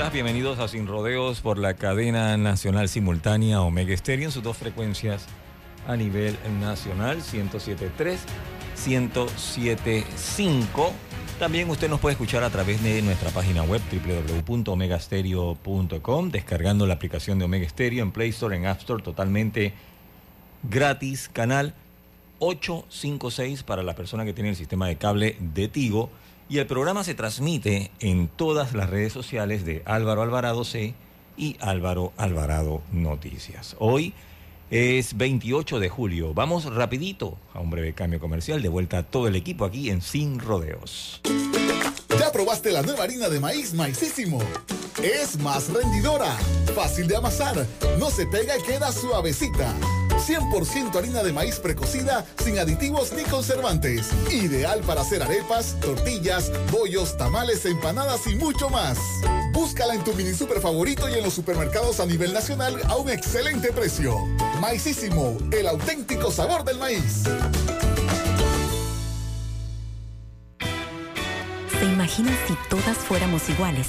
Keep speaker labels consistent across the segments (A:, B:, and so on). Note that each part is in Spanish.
A: días, bienvenidos a Sin Rodeos por la cadena nacional simultánea Omega Stereo en sus dos frecuencias a nivel nacional, 107.3, 107.5. También usted nos puede escuchar a través de nuestra página web www.omegastereo.com, descargando la aplicación de Omega Stereo en Play Store, en App Store, totalmente gratis. Canal 856 para la persona que tiene el sistema de cable de Tigo y el programa se transmite en todas las redes sociales de Álvaro Alvarado C y Álvaro Alvarado Noticias. Hoy es 28 de julio. Vamos rapidito a un breve cambio comercial. De vuelta a todo el equipo aquí en Sin Rodeos.
B: ¿Ya probaste la nueva harina de maíz Maicísimo? Es más rendidora, fácil de amasar, no se pega y queda suavecita. 100% harina de maíz precocida, sin aditivos ni conservantes. Ideal para hacer arepas, tortillas, bollos, tamales, empanadas y mucho más. Búscala en tu mini super favorito y en los supermercados a nivel nacional a un excelente precio. Maicísimo, el auténtico sabor del maíz.
C: ¿Se imaginan si todas fuéramos iguales?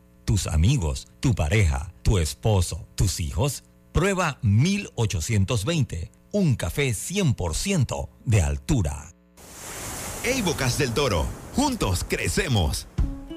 A: tus amigos, tu pareja, tu esposo, tus hijos? Prueba 1820, un café 100% de altura.
D: Hey Bocas del Toro, juntos crecemos.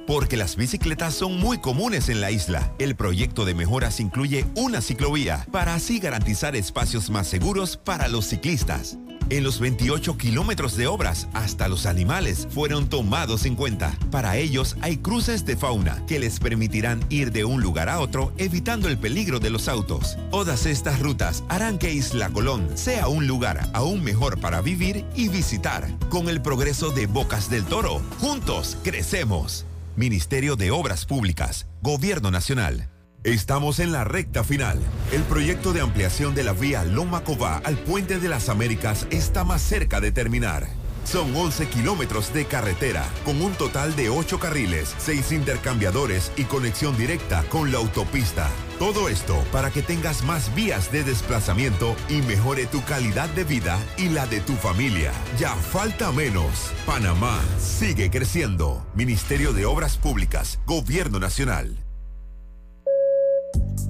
D: Porque las bicicletas son muy comunes en la isla, el proyecto de mejoras incluye una ciclovía para así garantizar espacios más seguros para los ciclistas. En los 28 kilómetros de obras, hasta los animales fueron tomados en cuenta. Para ellos hay cruces de fauna que les permitirán ir de un lugar a otro evitando el peligro de los autos. Todas estas rutas harán que Isla Colón sea un lugar aún mejor para vivir y visitar. Con el progreso de Bocas del Toro, juntos crecemos. Ministerio de Obras Públicas, Gobierno Nacional. Estamos en la recta final. El proyecto de ampliación de la vía Loma Cová al Puente de las Américas está más cerca de terminar. Son 11 kilómetros de carretera, con un total de 8 carriles, 6 intercambiadores y conexión directa con la autopista. Todo esto para que tengas más vías de desplazamiento y mejore tu calidad de vida y la de tu familia. Ya falta menos. Panamá sigue creciendo. Ministerio de Obras Públicas, Gobierno Nacional.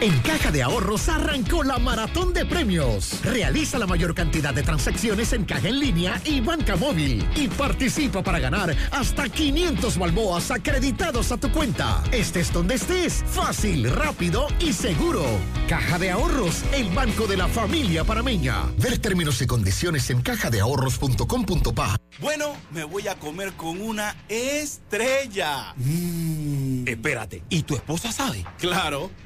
E: En Caja de Ahorros arrancó la maratón de premios. Realiza la mayor cantidad de transacciones en caja en línea y banca móvil y participa para ganar hasta 500 balboas acreditados a tu cuenta. Estés donde estés, fácil, rápido y seguro. Caja de Ahorros, el banco de la familia panameña. Ver términos y condiciones en cajadeahorros.com.pa.
F: Bueno, me voy a comer con una estrella.
A: Mm. Espérate, ¿y tu esposa sabe?
F: Claro,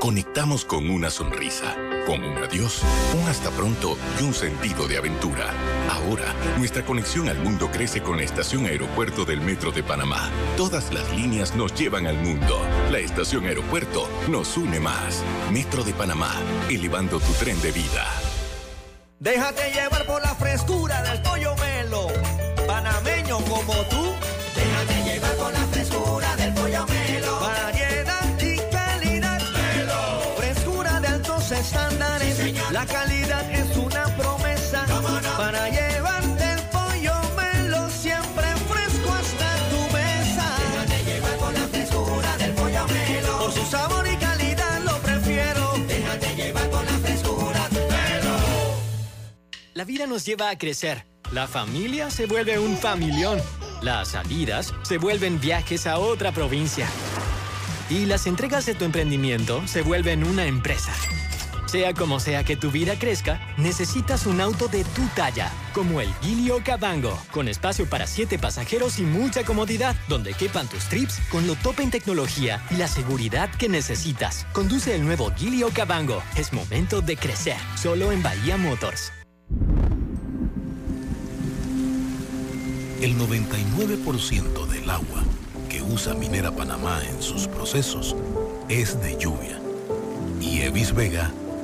G: Conectamos con una sonrisa, con un adiós, un hasta pronto y un sentido de aventura. Ahora, nuestra conexión al mundo crece con la estación aeropuerto del Metro de Panamá. Todas las líneas nos llevan al mundo. La estación aeropuerto nos une más. Metro de Panamá, elevando tu tren de vida.
H: Déjate llevar por la frescura del pollo melo. Panameño como tú. La calidad es una promesa para llevarte el pollo melo siempre fresco hasta tu mesa. Déjate llevar con la frescura del pollo melo. Por su sabor y calidad lo prefiero. Déjate llevar con la frescura del melo.
I: La vida nos lleva a crecer. La familia se vuelve un familión. Las salidas se vuelven viajes a otra provincia. Y las entregas de tu emprendimiento se vuelven una empresa. Sea como sea que tu vida crezca, necesitas un auto de tu talla, como el Gilio Cabango, con espacio para siete pasajeros y mucha comodidad, donde quepan tus trips con lo top en tecnología y la seguridad que necesitas. Conduce el nuevo Gilio Cabango. Es momento de crecer, solo en Bahía Motors.
J: El 99% del agua que usa Minera Panamá en sus procesos es de lluvia. Y Evis Vega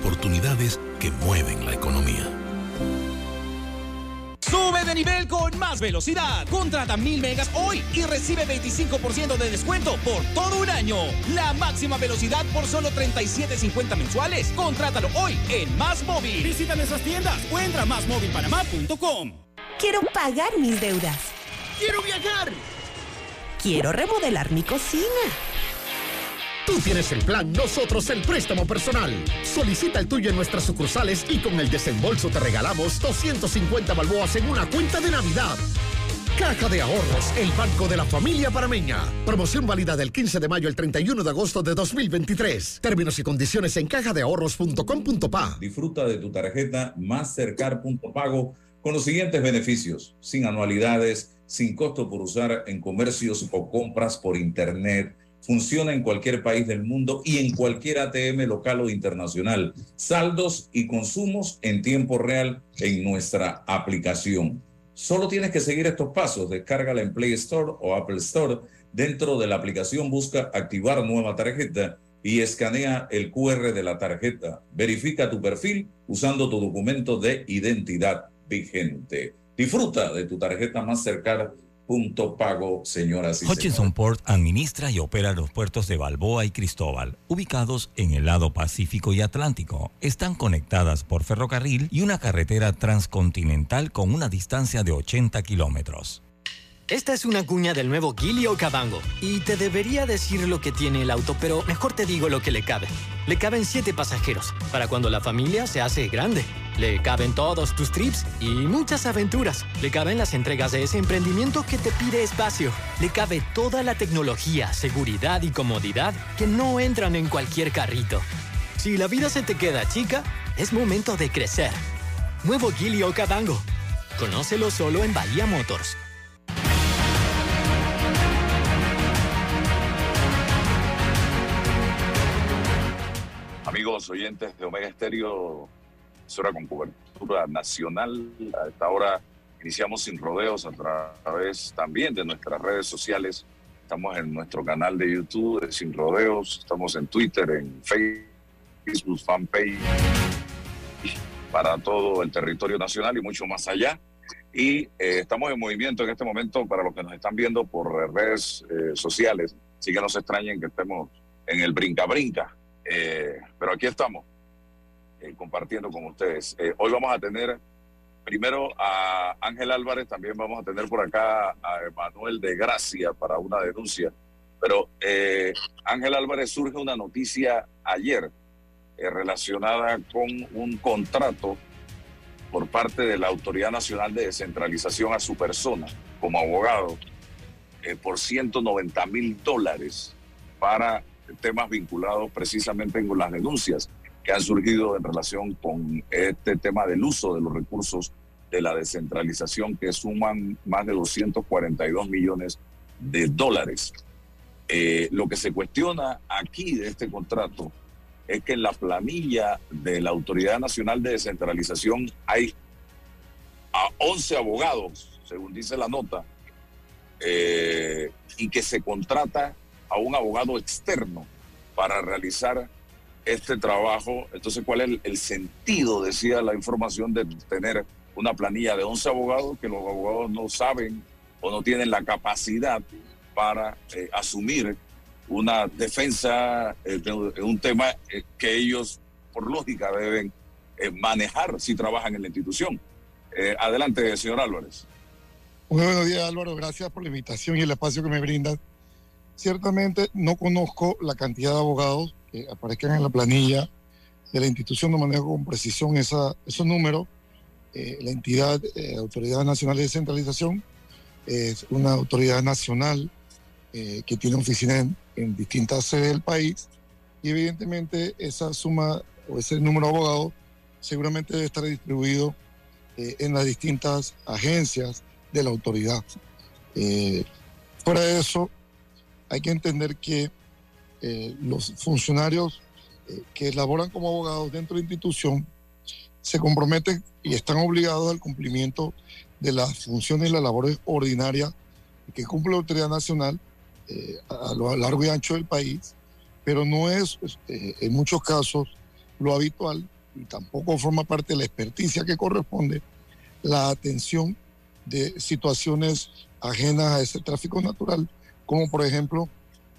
J: Oportunidades que mueven la economía.
F: Sube de nivel con más velocidad. Contrata mil megas hoy y recibe 25% de descuento por todo un año. La máxima velocidad por solo 37.50 mensuales. Contrátalo hoy en Más Móvil. Visita nuestras tiendas o entra a másmóvilpanamá.com.
K: Quiero pagar mis deudas.
F: Quiero viajar.
K: Quiero remodelar mi cocina.
E: Tú tienes el plan, nosotros el préstamo personal. Solicita el tuyo en nuestras sucursales y con el desembolso te regalamos 250 balboas en una cuenta de Navidad. Caja de Ahorros, el banco de la familia parameña. Promoción válida del 15 de mayo al 31 de agosto de 2023. Términos y condiciones en cajadeahorros.com.pa.
L: Disfruta de tu tarjeta Mastercard.pago con los siguientes beneficios. Sin anualidades, sin costo por usar en comercios o compras por internet Funciona en cualquier país del mundo y en cualquier ATM local o internacional. Saldos y consumos en tiempo real en nuestra aplicación. Solo tienes que seguir estos pasos. Descárgala en Play Store o Apple Store. Dentro de la aplicación busca activar nueva tarjeta y escanea el QR de la tarjeta. Verifica tu perfil usando tu documento de identidad vigente. Disfruta de tu tarjeta más cercana punto pago, señoras y
A: Hutchinson Port administra y opera los puertos de Balboa y Cristóbal, ubicados en el lado Pacífico y Atlántico. Están conectadas por ferrocarril y una carretera transcontinental con una distancia de 80 kilómetros.
I: Esta es una cuña del nuevo Gilio Cabango. Y te debería decir lo que tiene el auto, pero mejor te digo lo que le cabe. Le caben siete pasajeros, para cuando la familia se hace grande. Le caben todos tus trips y muchas aventuras. Le caben las entregas de ese emprendimiento que te pide espacio. Le cabe toda la tecnología, seguridad y comodidad que no entran en cualquier carrito. Si la vida se te queda chica, es momento de crecer. Nuevo Gilio Cabango. Conócelo solo en Bahía Motors.
L: Amigos oyentes de Omega Estéreo, hora con cobertura nacional. A esta hora iniciamos sin rodeos a través también de nuestras redes sociales. Estamos en nuestro canal de YouTube de Sin Rodeos, estamos en Twitter, en Facebook, fanpage para todo el territorio nacional y mucho más allá. Y eh, estamos en movimiento en este momento para los que nos están viendo por redes eh, sociales. Así que no se extrañen que estemos en el brinca-brinca eh, pero aquí estamos, eh, compartiendo con ustedes. Eh, hoy vamos a tener primero a Ángel Álvarez, también vamos a tener por acá a Emanuel de Gracia para una denuncia. Pero Ángel Álvarez surge una noticia ayer relacionada con un contrato por parte de la Autoridad Nacional de Descentralización a su persona como abogado por 190 mil dólares para temas vinculados precisamente con las denuncias que han surgido en relación con este tema del uso de los recursos de la descentralización que suman más de 242 millones de dólares. Eh, lo que se cuestiona aquí de este contrato es que en la planilla de la Autoridad Nacional de Descentralización hay a 11 abogados, según dice la nota, eh, y que se contrata a un abogado externo para realizar este trabajo. Entonces, ¿cuál es el, sentido, decía la información, de tener una planilla de 11 abogados que los abogados no saben o no tienen la capacidad para eh, asumir una defensa eh, un tema eh, que ellos, por lógica, deben eh, manejar si trabajan en la institución. Adelante, señor Álvarez.
M: Muy buenos días, Álvaro. Gracias por la invitación y el espacio que me brindan. Ciertamente no conozco la cantidad de abogados que aparezcan en la planilla de la institución, no manejo con precisión esos números. Eh, la entidad, eh, Autoridad Nacional de Descentralización, es una autoridad nacional eh, que tiene oficinas en, en distintas sedes del país y evidentemente esa suma o ese número de abogados seguramente debe estar distribuido eh, en las distintas agencias de la autoridad. Eh, fuera de eso, hay que entender que eh, los funcionarios eh, que laboran como abogados dentro de la institución se comprometen y están obligados al cumplimiento de las funciones y las labores ordinarias que cumple la autoridad nacional eh, a lo largo y ancho del país, pero no es eh, en muchos casos lo habitual y tampoco forma parte de la experticia que corresponde la atención de situaciones ajenas a ese tráfico natural, como por ejemplo,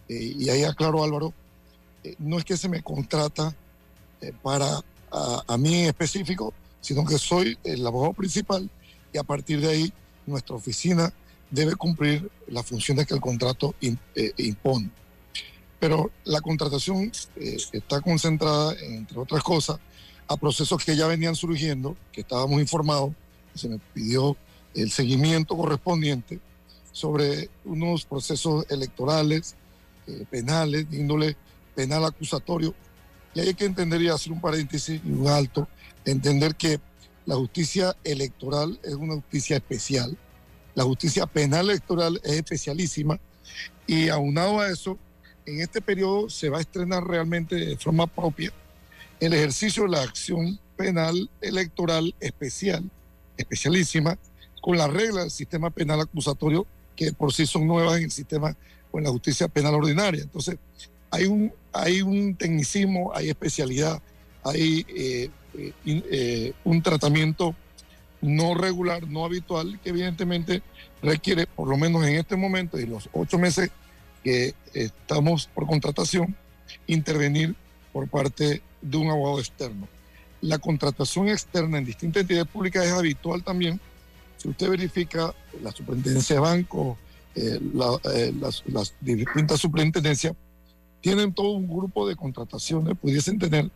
M: eh, y ahí aclaro Álvaro, eh, no es que se me contrata eh, para a, mí en específico, sino que soy el abogado principal y a partir de ahí nuestra oficina debe cumplir las funciones que el contrato im- impone. Pero la contratación está concentrada, entre otras cosas, a procesos que ya venían surgiendo, que estábamos informados, se me pidió el seguimiento correspondiente sobre unos procesos electorales, eh, penales, de índole penal acusatorio. Y hay que entender y hacer un paréntesis y un alto, entender que la justicia electoral es una justicia especial, la justicia penal electoral es especialísima y aunado a eso, en este periodo se va a estrenar realmente de forma propia el ejercicio de la acción penal electoral especial, especialísima, con las reglas del sistema penal acusatorio que por sí son nuevas en el sistema o en la justicia penal ordinaria. Entonces, hay un, hay un tecnicismo, hay especialidad, hay eh, eh, eh, un tratamiento no regular, no habitual, que evidentemente requiere, por lo menos en este momento y los ocho meses que estamos por contratación, intervenir por parte de un abogado externo. La contratación externa en distintas entidades públicas es habitual también. Si usted verifica la superintendencia de banco, eh, eh, las, distintas superintendencias, tienen todo un grupo de contrataciones, pudiesen tener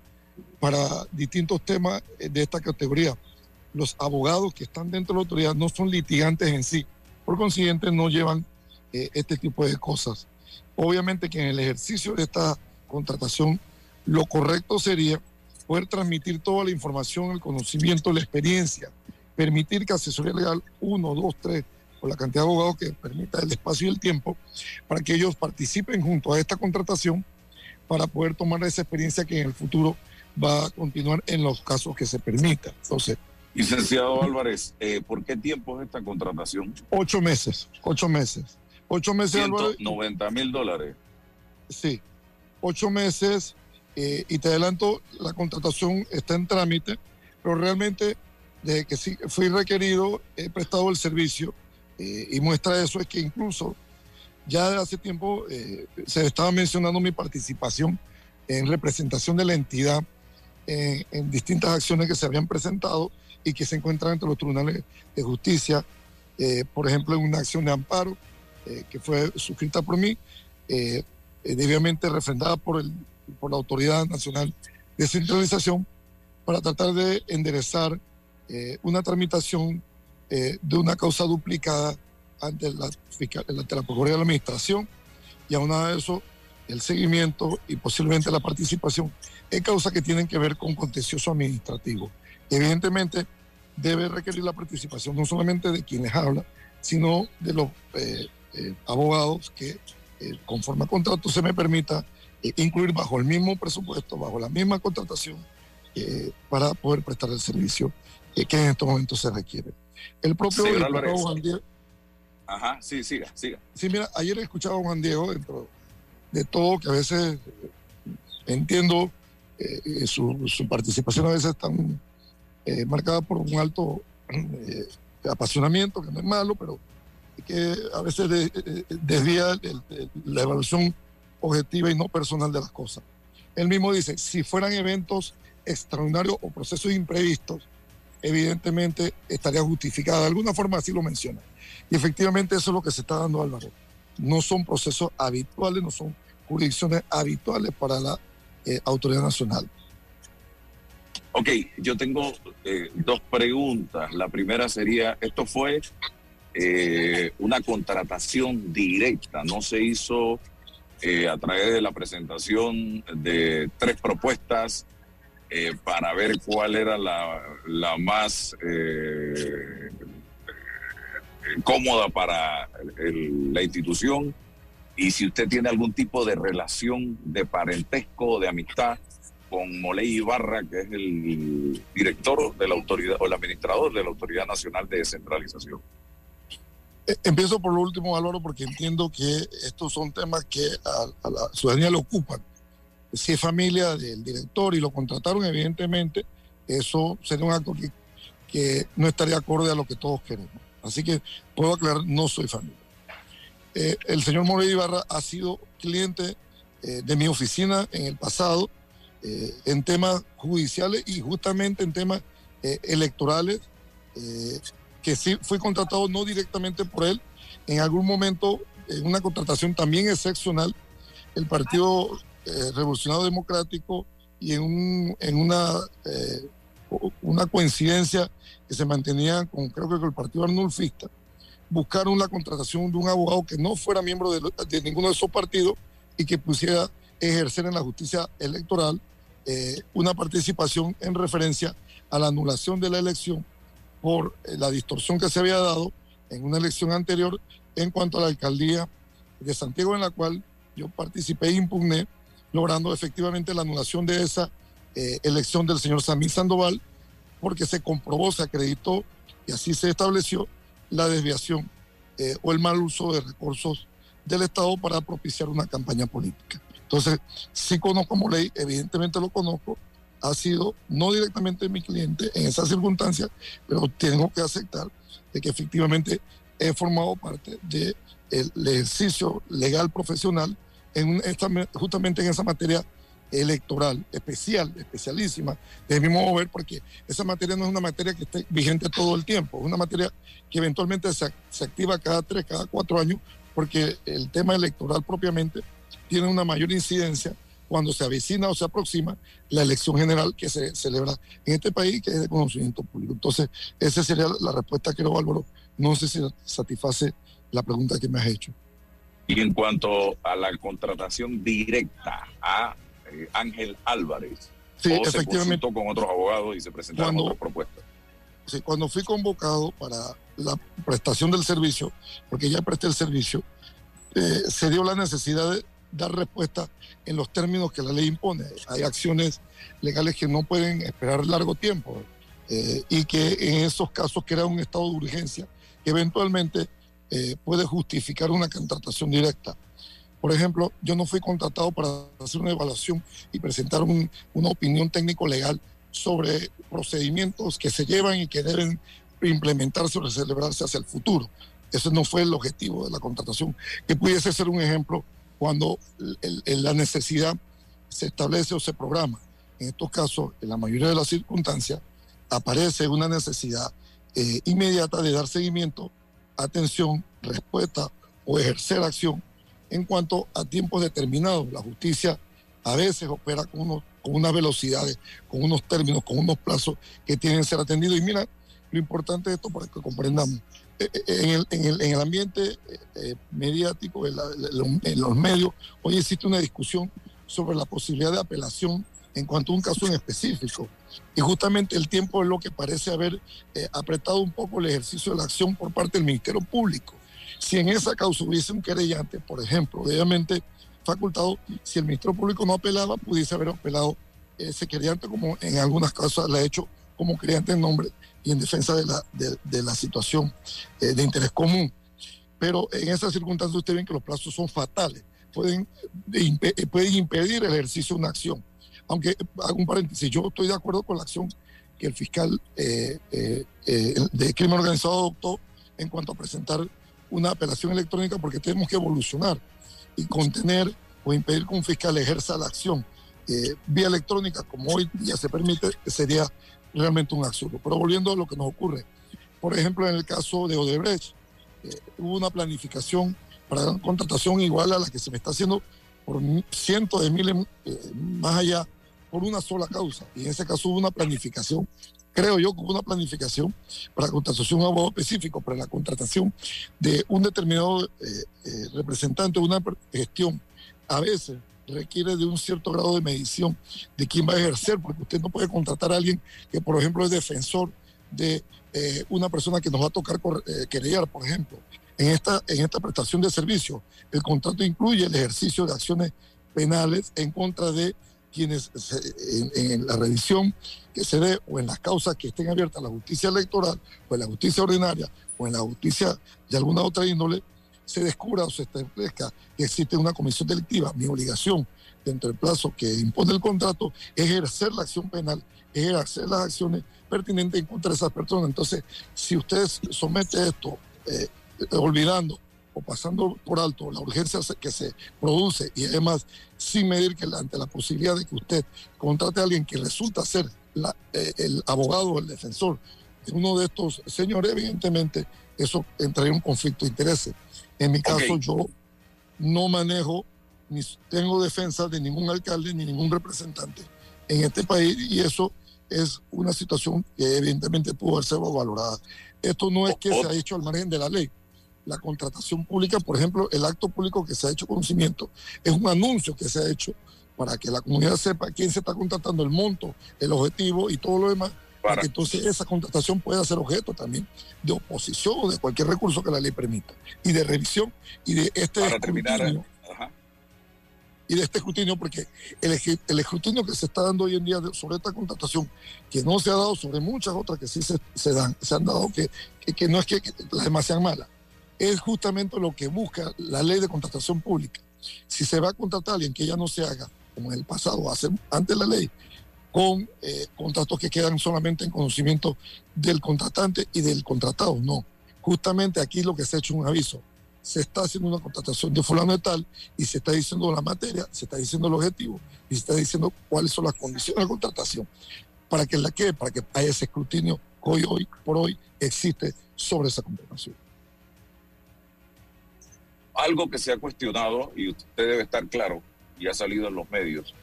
M: para distintos temas eh, de esta categoría. Los abogados que están dentro de la autoridad no son litigantes en sí, por consiguiente no llevan este tipo de cosas. Obviamente que en el ejercicio de esta contratación, lo correcto sería poder transmitir toda la información, el conocimiento, la experiencia, permitir que asesoría legal, uno, dos, tres, o la cantidad de abogados que permita el espacio y el tiempo, para que ellos participen junto a esta contratación para poder tomar esa experiencia que en el futuro va a continuar en los casos que se permita. Entonces,
L: Licenciado Álvarez, eh, ¿por qué tiempo es esta contratación?
M: ocho meses, ocho meses. Ocho meses, Álvaro,
L: 190 mil dólares.
M: Sí, ocho meses eh, y te adelanto, la contratación está en trámite, pero realmente desde que fui requerido he prestado el servicio eh, y muestra de eso es que incluso ya de hace tiempo eh, se estaba mencionando mi participación en representación de la entidad en, en distintas acciones que se habían presentado y que se encuentran entre los tribunales de justicia, eh, por ejemplo, en una acción de amparo eh, que fue suscrita por mí, eh, eh, debidamente refrendada por, el, por la Autoridad Nacional de Centralización, para tratar de enderezar eh, una tramitación eh, de una causa duplicada ante la, fiscal- ante la Procuraduría de la Administración y aunado a eso el seguimiento y posiblemente la participación en causas que tienen que ver con contencioso administrativo. Evidentemente debe requerir la participación no solamente de quienes hablan, sino de los eh, abogados que conforme al contrato se me permita incluir bajo el mismo presupuesto, bajo la misma contratación, para poder prestar el servicio eh, que en estos momentos se requiere. El propio
L: Señor
M: diputado
L: Álvarez.
M: Juan Diego,
L: Ajá, sí, siga, siga.
M: Sí, mira, ayer escuchaba a Juan Diego dentro de todo, que a veces eh, entiendo eh, eh, su, su participación a veces tan eh, marcada por un alto apasionamiento, que no es malo, pero que a veces de- desvía el- el- la evaluación objetiva y no personal de las cosas. Él mismo dice, si fueran eventos extraordinarios o procesos imprevistos, evidentemente estaría justificada. De alguna forma así lo menciona. Y efectivamente eso es lo que se está dando, Álvaro. No son procesos habituales, no son jurisdicciones habituales para la eh, autoridad nacional.
L: Ok, yo tengo eh, dos preguntas. La primera sería, esto fue eh, una contratación directa, no se hizo a través de la presentación de tres propuestas eh, para ver cuál era la, la más eh, cómoda para el- la institución y si usted tiene algún tipo de relación de parentesco o de amistad con Moley Ibarra, que es el director de la autoridad o el administrador de la Autoridad Nacional de Descentralización.
M: Eh, Empiezo por lo último, Álvaro, porque entiendo que estos son temas que a, a la ciudadanía le ocupan. Si es familia del director y lo contrataron, evidentemente, eso sería un acto que, no estaría acorde a lo que todos queremos. Así que puedo aclarar, no soy familia. Eh, el señor Morey Ibarra ha sido cliente eh, de mi oficina en el pasado eh, en temas judiciales y justamente en temas eh, electorales, que sí fui contratado no directamente por él, en algún momento en una contratación también excepcional, el Partido eh, Revolucionario Democrático y en, un- en una, eh, una coincidencia que se mantenía con creo que con el Partido Arnulfista, buscaron la contratación de un abogado que no fuera miembro de, de ninguno de esos partidos y que pusiera ejercer en la justicia electoral eh, una participación en referencia a la anulación de la elección por eh, la distorsión que se había dado en una elección anterior en cuanto a la alcaldía de Santiago, en la cual yo participé e impugné, logrando efectivamente la anulación de esa eh, elección del señor Samir Sandoval, porque se comprobó, se acreditó y así se estableció la desviación eh, o el mal uso de recursos del Estado para propiciar una campaña política. Entonces, sí conozco como ley, evidentemente lo conozco, ha sido no directamente mi cliente en esa circunstancia, pero tengo que aceptar de que efectivamente he formado parte del ejercicio legal profesional en esta, justamente en esa materia electoral especial, especialísima, de mismo mover, porque esa materia no es una materia que esté vigente todo el tiempo, es una materia que eventualmente se, se activa cada tres, cada cuatro años, porque el tema electoral propiamente tiene una mayor incidencia cuando se avecina o se aproxima la elección general que se celebra en este país, que es de conocimiento público. Entonces, esa sería la respuesta, creo, Álvaro. No sé si satisface la pregunta que me has hecho.
L: Y en cuanto a la contratación directa a eh, Ángel Álvarez,
M: Sí,
L: o se
M: efectivamente.
L: consultó con otros abogados y se presentaron
M: Cuando-
L: otras propuestas.
M: Sí, cuando fui convocado para la prestación del servicio, porque ya presté el servicio, eh, se dio la necesidad de dar respuesta en los términos que la ley impone. Hay acciones legales que no pueden esperar largo tiempo eh, y que en esos casos crea un estado de urgencia que eventualmente eh, puede justificar una contratación directa. Por ejemplo, yo no fui contratado para hacer una evaluación y presentar un- una opinión técnico-legal sobre procedimientos que se llevan y que deben implementarse o celebrarse hacia el futuro. Ese no fue el objetivo de la contratación, que pudiese ser un ejemplo cuando el- la necesidad se establece o se programa. En estos casos, en la mayoría de las circunstancias, aparece una necesidad eh, inmediata de dar seguimiento, atención, respuesta o ejercer acción en cuanto a tiempos determinados. La justicia a veces opera con, unos, con unas velocidades, con unos términos, con unos plazos que tienen que ser atendidos. Y mira, lo importante de esto para que comprendamos. Eh, eh, En el, en el, en el ambiente eh, mediático, en, la- en los medios, hoy existe una discusión sobre la posibilidad de apelación en cuanto a un caso en específico. Y justamente el tiempo es lo que parece haber eh, apretado un poco el ejercicio de la acción por parte del Ministerio Público. Si en esa causa hubiese un querellante, por ejemplo, obviamente facultado, si el Ministerio Público no apelaba, pudiese haber apelado ese querellante, como en algunas causas le ha hecho como querellante en nombre y en defensa de la, de, de la situación eh, de interés común. Pero en esas circunstancias usted ven que los plazos son fatales, pueden, pueden impedir el ejercicio de una acción. Aunque, hago un paréntesis, yo estoy de acuerdo con la acción que el fiscal eh, eh, eh, de crimen organizado adoptó en cuanto a presentar una apelación electrónica porque tenemos que evolucionar y contener o impedir que un fiscal ejerza la acción vía electrónica, como hoy día se permite, sería realmente un absurdo. Pero volviendo a lo que nos ocurre, por ejemplo, en el caso de Odebrecht, hubo una planificación para una contratación igual a la que se me está haciendo por cientos de miles más allá por una sola causa. Y en ese caso hubo una planificación, creo yo que hubo una planificación para la contratación de un abogado específico, para la contratación de un determinado eh, representante de una gestión. A veces requiere de un cierto grado de medición de quién va a ejercer, porque usted no puede contratar a alguien que, por ejemplo, es defensor de eh, una persona que nos va a tocar eh, querellar, por ejemplo. En esta, en esta prestación de servicio, el contrato incluye el ejercicio de acciones penales en contra de quienes en, en, la revisión que se dé o en las causas que estén abiertas la justicia electoral o en la justicia ordinaria o en la justicia de alguna otra índole, se descubra o se establezca que existe una comisión delictiva, mi obligación dentro del plazo que impone el contrato es ejercer la acción penal, es ejercer las acciones pertinentes en contra de esas personas. Entonces, si usted somete esto eh, olvidando o pasando por alto la urgencia que se produce y además sin medir que ante la posibilidad de que usted contrate a alguien que resulta ser la, eh, el abogado o el defensor de uno de estos señores, evidentemente eso entraría en un conflicto de intereses. En mi caso, okay. yo no manejo ni tengo defensa de ningún alcalde ni ningún representante en este país y eso es una situación que evidentemente pudo haber sido valorada. Esto no es que se ha hecho al margen de la ley. La contratación pública, por ejemplo, el acto público que se ha hecho conocimiento, es un anuncio que se ha hecho para que la comunidad sepa quién se está contratando, el monto, el objetivo y todo lo demás, para que entonces esa contratación pueda ser objeto también de oposición o de cualquier recurso que la ley permita, y de revisión y de este
L: para terminar, ajá.
M: y de este escrutinio, porque el, el, escrutinio que se está dando hoy en día sobre esta contratación, que no se ha dado sobre muchas otras que sí se, se dan, se han dado, que, que, que no es que, que las demás sean malas, es justamente lo que busca la ley de contratación pública. Si se va a contratar a alguien que ya no se haga, como en el pasado, hace, antes la ley, con eh, contratos que quedan solamente en conocimiento del contratante y del contratado. No, justamente aquí lo que se ha hecho un aviso. Se está haciendo una contratación de fulano de tal y se está diciendo la materia, se está diciendo el objetivo y se está diciendo cuáles son las condiciones de contratación para que la que para que haya ese escrutinio que hoy, hoy por hoy existe sobre esa contratación.
L: Algo que se ha cuestionado y usted debe estar claro y ha salido en los medios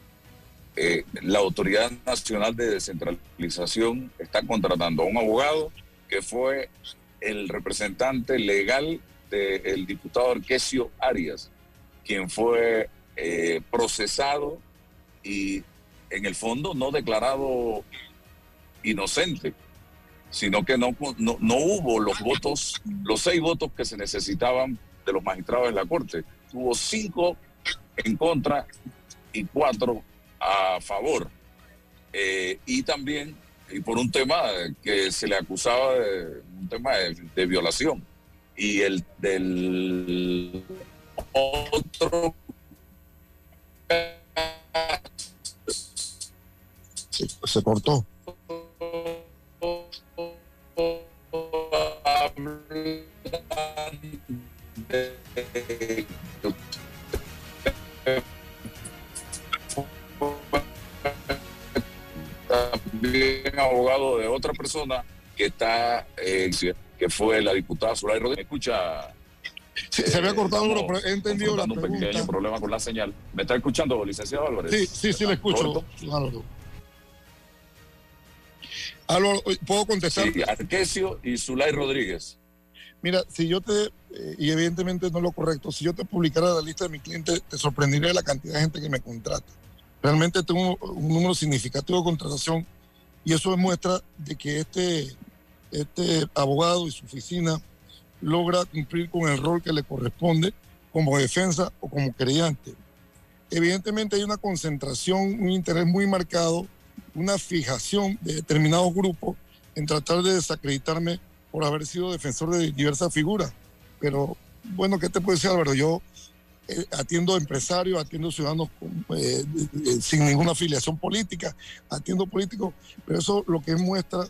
L: eh, la Autoridad Nacional de Descentralización está contratando a un abogado que fue el representante legal del diputado Arquesio Arias, quien fue eh, procesado y en el fondo no declarado inocente, sino que no, no, no hubo los votos, los seis votos que se necesitaban de los magistrados de la Corte. Tuvo cinco en contra y cuatro a favor. Eh, y también, y por un tema que se le acusaba de un tema de, violación. Y el del otro
M: se cortó.
L: También abogado de otra persona que está, eh, que fue la diputada Zulay Rodríguez. Escucha.
M: Sí, se había cortado, eh, pero he entendido la
L: un
M: pregunta.
L: pequeño problema con la señal. ¿Me está escuchando, licenciado Álvarez?
M: Sí, sí, sí, le escucho. Álvaro. Álvaro, ¿puedo contestar?
L: Sí, Arquesio y Zulay Rodríguez.
M: Mira, si yo te, eh, y evidentemente no es lo correcto, si yo te publicara la lista de mi cliente, te sorprendería la cantidad de gente que me contrata. Realmente tengo un número significativo de contratación y eso demuestra de que este, este abogado y su oficina logra cumplir con el rol que le corresponde como defensa o como creyente. Evidentemente hay una concentración, un interés muy marcado, una fijación de determinados grupos en tratar de desacreditarme por haber sido defensor de diversas figuras. Pero bueno, ¿qué te puedo decir Álvaro? Yo eh, atiendo empresarios, atiendo ciudadanos eh, eh, sin ninguna afiliación política, atiendo políticos, pero eso lo que muestra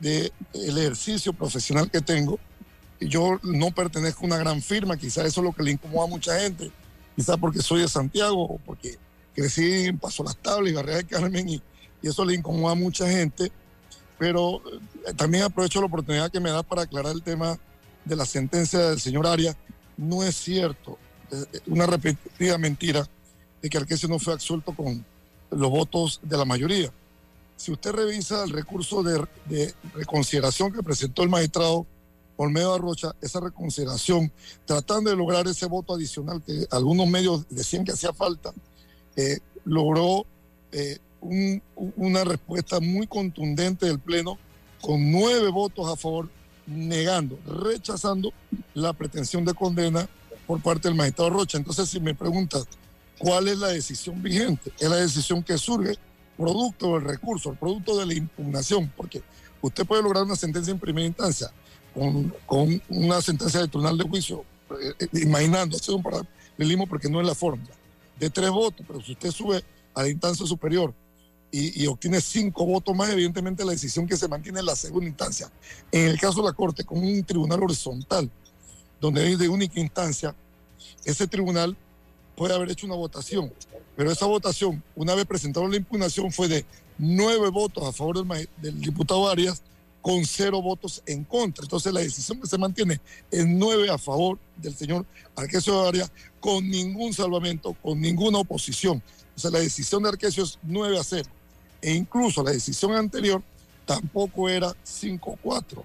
M: del el ejercicio profesional que tengo. Yo no pertenezco a una gran firma, quizás eso es lo que le incomoda a mucha gente, quizás porque soy de Santiago o porque crecí en Paso Las Tablas y Barrio de Carmen y, y eso le incomoda a mucha gente, pero también aprovecho la oportunidad que me da para aclarar el tema de la sentencia del señor Arias. No es cierto, una repetida mentira de que Arquesio no fue absuelto con los votos de la mayoría. Si usted revisa el recurso de, de reconsideración que presentó el magistrado Olmedo Arrocha, esa reconsideración, tratando de lograr ese voto adicional que algunos medios decían que hacía falta, eh, logró eh, un, una respuesta muy contundente del Pleno con nueve votos a favor, negando, rechazando la pretensión de condena por parte del magistrado Rocha. Entonces, si me preguntas cuál es la decisión vigente, es la decisión que surge producto del recurso, producto de la impugnación, porque usted puede lograr una sentencia en primera instancia con, una sentencia de tribunal de juicio, eh, eh, imaginando, hacer un paralelismo porque no es la fórmula, de tres votos, pero si usted sube a la instancia superior y, obtiene cinco votos más, evidentemente la decisión que se mantiene en la segunda instancia. En el caso de la Corte, con un tribunal horizontal, donde es de única instancia, ese tribunal puede haber hecho una votación, pero esa votación, una vez presentado la impugnación, fue de nueve votos a favor del, del diputado Arias con cero votos en contra. Entonces la decisión que se mantiene es nueve a favor del señor Arquesio Arias con ningún salvamento, con ninguna oposición. O sea, la decisión de Arquesio es 9 a 0. E incluso la decisión anterior tampoco era 5-4.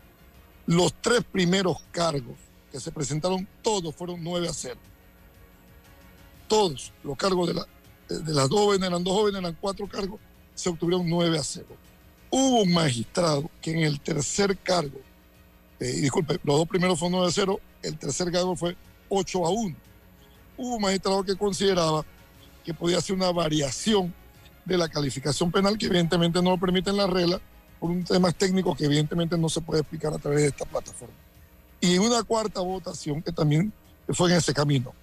M: Los tres primeros cargos que se presentaron, todos fueron 9 a 0. Todos los cargos de, la, de las dos jóvenes, eran dos jóvenes, eran cuatro cargos, se obtuvieron 9 a 0. Hubo un magistrado que en el tercer cargo, eh, disculpe, los dos primeros fueron 9 a 0, el tercer cargo fue 8 a 1. Hubo un magistrado que consideraba que podía ser una variación de la calificación penal que evidentemente no lo permiten las reglas por un tema técnico que evidentemente no se puede explicar a través de esta plataforma. Y una cuarta votación que también fue en ese camino.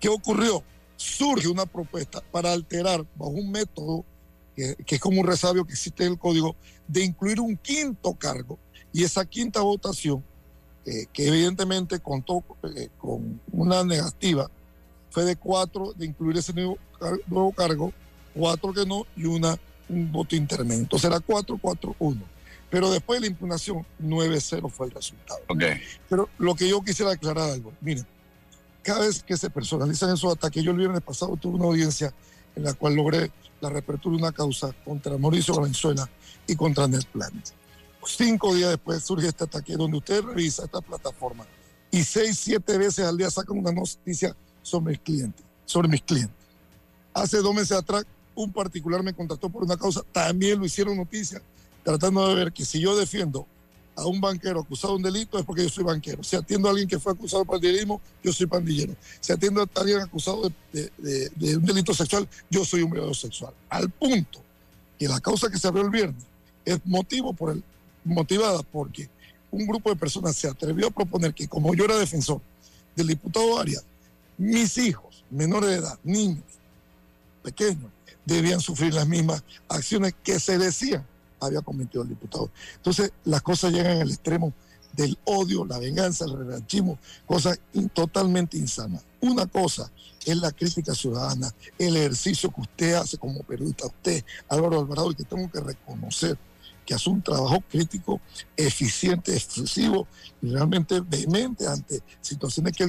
M: ¿Qué ocurrió? Surge una propuesta para alterar bajo un método que, que es como un resabio que existe en el código de incluir un quinto cargo y esa quinta votación eh, que evidentemente contó eh, con una negativa fue de cuatro de incluir ese nuevo, nuevo cargo, cuatro que no y una un voto intermedio. Entonces era 4-4-1. Pero después de la impugnación, 9-0 fue el resultado.
L: Okay.
M: Pero lo que yo quisiera aclarar algo, miren, cada vez que se personalizan esos ataques, yo el viernes pasado tuve una audiencia en la cual logré la reapertura de una causa contra Mauricio Valenzuela y contra Netplanet. Cinco días después surge este ataque donde usted revisa esta plataforma y seis, siete veces al día sacan una noticia sobre mis clientes, sobre mis clientes. Hace dos meses atrás, un particular me contrató por una causa, también lo hicieron noticia, tratando de ver que si yo defiendo a un banquero acusado de un delito es porque yo soy banquero. Si atiendo a alguien que fue acusado de pandillerismo, yo soy pandillero. Si atiendo a alguien acusado de un delito sexual, yo soy un violador sexual. Al punto que la causa que se abrió el viernes es motivo por el, motivada porque un grupo de personas se atrevió a proponer que como yo era defensor del diputado Arias, mis hijos menores de edad, niños pequeños, debían sufrir las mismas acciones que se decían había cometido el diputado. Entonces, las cosas llegan al extremo del odio, la venganza, el revanchismo, cosas totalmente insanas. Una cosa es la crítica ciudadana, el ejercicio que usted hace como periodista, usted, Álvaro Alvarado, y que tengo que reconocer que hace un trabajo crítico, eficiente, exclusivo y realmente vehemente ante situaciones que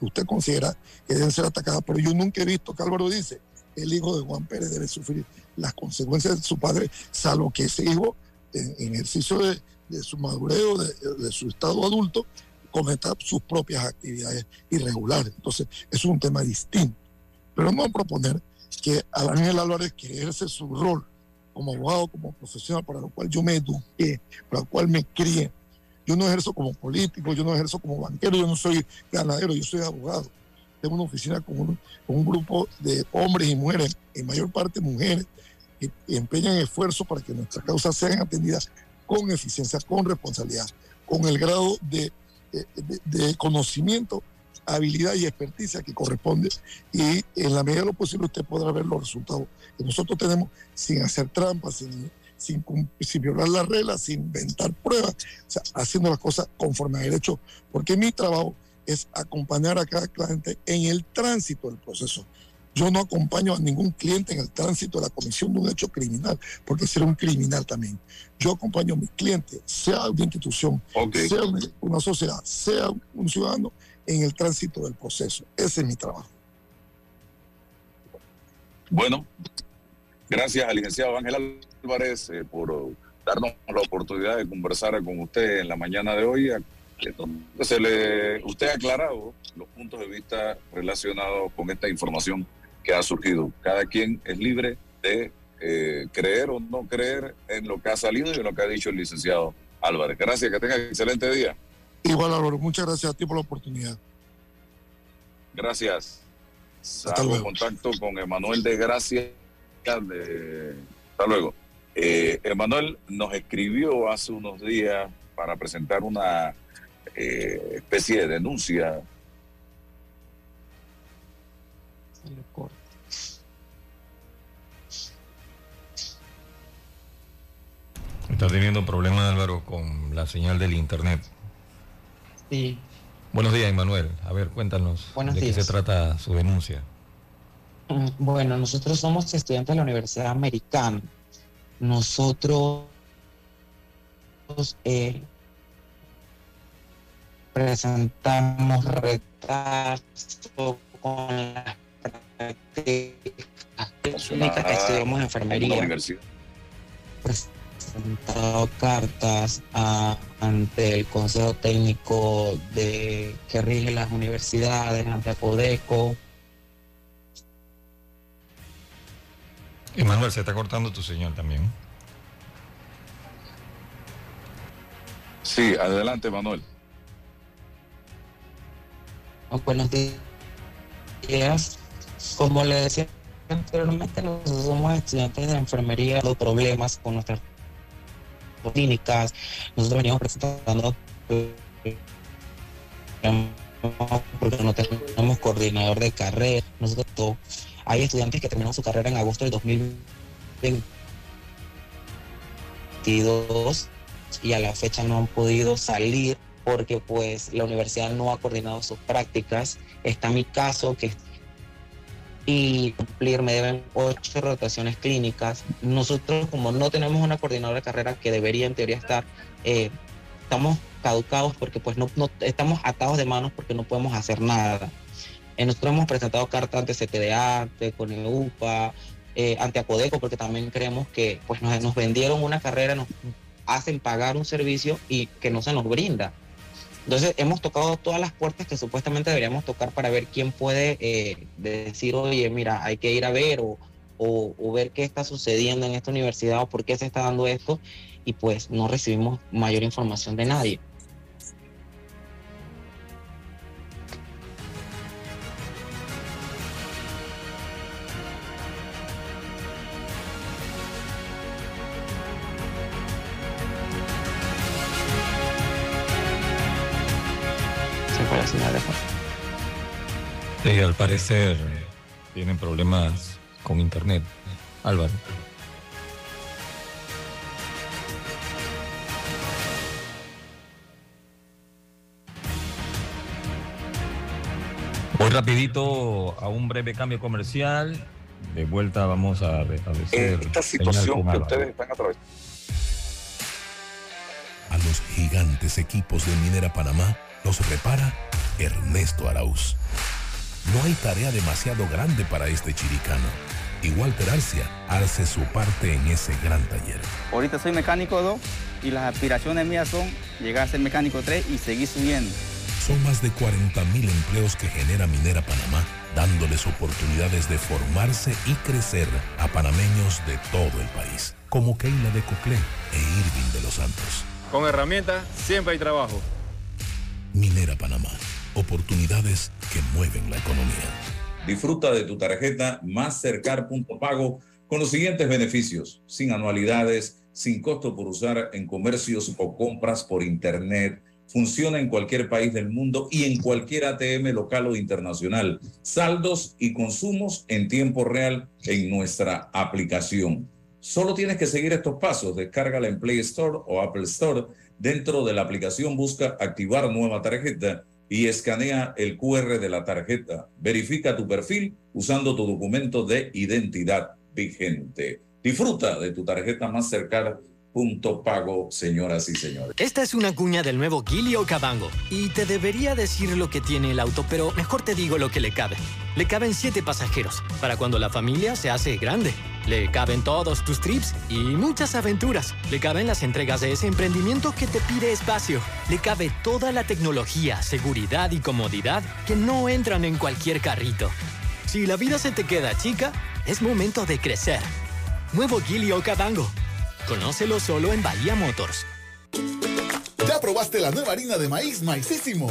M: usted considera que deben ser atacadas. Pero yo nunca he visto que Álvaro dice, el hijo de Juan Pérez debe sufrir las consecuencias de su padre, salvo que ese hijo, en, en ejercicio de, su madurez o de, su estado adulto, cometa sus propias actividades irregulares. Entonces, es un tema distinto. Pero no proponer que a Ángel Álvarez, que ejerce su rol como abogado, como profesional, para lo cual yo me eduqué, para lo cual me crié, yo no ejerzo como político, yo no ejerzo como banquero, yo no soy ganadero, yo soy abogado tengo una oficina con un, grupo de hombres y mujeres, en mayor parte mujeres, que empeñan esfuerzos para que nuestras causas sean atendidas con eficiencia, con responsabilidad, con el grado de, de, conocimiento habilidad y experticia que corresponde. Y en la medida de lo posible usted podrá ver los resultados que nosotros tenemos sin hacer trampas, sin, sin, sin violar las reglas, sin inventar pruebas, haciendo las cosas conforme a derecho, porque mi trabajo es acompañar a cada cliente en el tránsito del proceso. Yo no acompaño a ningún cliente en el tránsito de la comisión de un hecho criminal, porque será un criminal también. Yo acompaño a mi cliente, sea una institución, sea una, una sociedad, sea un ciudadano, en el tránsito del proceso. Ese es mi trabajo.
L: Bueno, gracias al licenciado Ángel Álvarez eh, por eh, darnos la oportunidad de conversar con usted en la mañana de hoy. Se le, usted ha aclarado los puntos de vista relacionados con esta información que ha surgido. Cada quien es libre de eh, creer o no creer en lo que ha salido y en lo que ha dicho el licenciado Álvarez. Gracias, que tenga excelente día.
M: Igual, Álvaro, muchas gracias a ti por la oportunidad.
L: Gracias. Hago contacto con Emanuel de Gracia. de- Hasta luego. Eh, Emanuel nos escribió hace unos días para presentar una eh, especie de denuncia.
A: Está teniendo problemas, Álvaro, con la señal del internet.
N: Sí,
A: Buenos días, Emanuel. A ver, cuéntanos
N: Buenos
A: de qué se trata su denuncia.
N: Mm, Bueno, nosotros somos estudiantes de la Universidad Americana. Nosotros eh, presentamos retraso con las prácticas clínicas que estudiamos enfermería.
L: universidad.
N: presentado cartas a- ante el Consejo Técnico de que rige las universidades, ante Apodeco.
A: Emanuel, se está cortando tu señal también.
L: Sí, adelante, Manuel.
N: Buenos días. Como le decía anteriormente, nosotros somos estudiantes de enfermería, los problemas con nuestras clínicas. Nosotros veníamos presentando porque no tenemos coordinador de carrera. Nosotros hay estudiantes que terminaron su carrera en agosto del 2022 y a la fecha no han podido salir porque pues la universidad no ha coordinado sus prácticas. Está mi caso que y cumplir me deben ocho rotaciones clínicas. Nosotros como no tenemos una coordinadora de carrera que debería en teoría estar, eh, estamos caducados porque pues no, no- estamos atados de manos porque no podemos hacer nada. Eh, nosotros hemos presentado cartas ante CTDA, ante CONEUPA, eh, ante Acodeco porque también creemos que pues nos, nos vendieron una carrera, nos hacen pagar un servicio y que no se nos brinda. Entonces hemos tocado todas las puertas que supuestamente deberíamos tocar para ver quién puede eh, decir, oye, mira, hay que ir a ver o, o- o ver qué está sucediendo en esta universidad o por qué se está dando esto y pues no recibimos mayor información de nadie.
A: Parecer tienen problemas con internet. Álvaro. Voy rapidito a un breve cambio comercial. De vuelta vamos a restablecer
L: Esta
A: señal
L: situación que ustedes están atravesando.
J: A los gigantes equipos de Minera Panamá los repara Ernesto Arauz. No hay tarea demasiado grande para este chiricano. Y Walter Arcia hace su parte en ese gran taller.
O: Ahorita soy mecánico 2 y las aspiraciones mías son llegar a ser mecánico 3 y seguir subiendo.
J: Son más de 40.000 empleos que genera Minera Panamá, dándoles oportunidades de formarse y crecer a panameños de todo el país, como Keila de Coclé e Irving de los Santos.
P: Con herramientas siempre hay trabajo.
J: Minera Panamá, oportunidades que mueven la economía.
Q: Disfruta de tu tarjeta Mastercard Punto Pago con los siguientes beneficios, sin anualidades, sin costo por usar en comercios o compras por internet, Funciona en cualquier país del mundo y en cualquier ATM local o internacional. Saldos y consumos en tiempo real en nuestra aplicación. Solo tienes que seguir estos pasos. Descárgala en Play Store o Apple Store. Dentro de la aplicación busca activar nueva tarjeta y escanea el QR de la tarjeta. Verifica tu perfil usando tu documento de identidad vigente. Disfruta de tu tarjeta más cercana punto pago, señoras y señores.
I: Esta es una cuña del nuevo Gilio Cabango. Y te debería decir lo que tiene el auto, pero mejor te digo lo que le cabe. Le caben siete pasajeros, para cuando la familia se hace grande. Le caben todos tus trips y muchas aventuras. Le caben las entregas de ese emprendimiento que te pide espacio. Le cabe toda la tecnología, seguridad y comodidad que no entran en cualquier carrito. Si la vida se te queda chica, es momento de crecer. Nuevo Gilio Cabango. Conócelo solo en Bahía Motors.
B: ¿Ya probaste la nueva harina de maíz Maicísimo?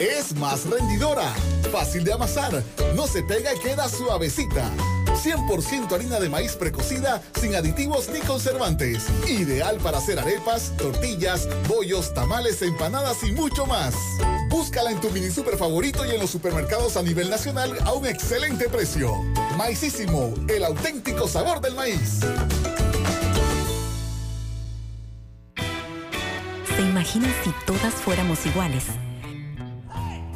B: Es más rendidora, fácil de amasar, no se pega y queda suavecita. 100% harina de maíz precocida, sin aditivos ni conservantes. Ideal para hacer arepas, tortillas, bollos, tamales, empanadas y mucho más. Búscala en tu mini super favorito y en los supermercados a nivel nacional a un excelente precio. Maicísimo, el auténtico sabor del maíz.
C: ¿Se imaginan si todas fuéramos iguales?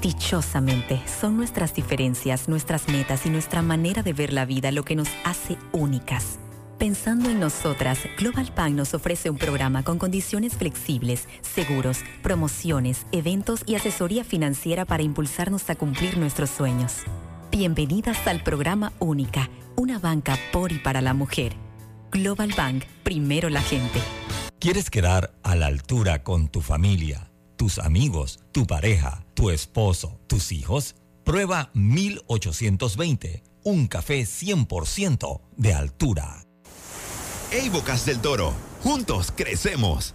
C: Dichosamente, son nuestras diferencias, nuestras metas y nuestra manera de ver la vida lo que nos hace únicas. Pensando en nosotras, Global Bank nos ofrece un programa con condiciones flexibles, seguros, promociones, eventos y asesoría financiera para impulsarnos a cumplir nuestros sueños. Bienvenidas al programa Única, una banca por y para la mujer. Global Bank, primero la gente.
A: ¿Quieres quedar a la altura con tu familia, tus amigos, tu pareja, tu esposo, tus hijos? Prueba 1820, un café 100% de altura.
D: Hey Bocas del Toro, juntos crecemos.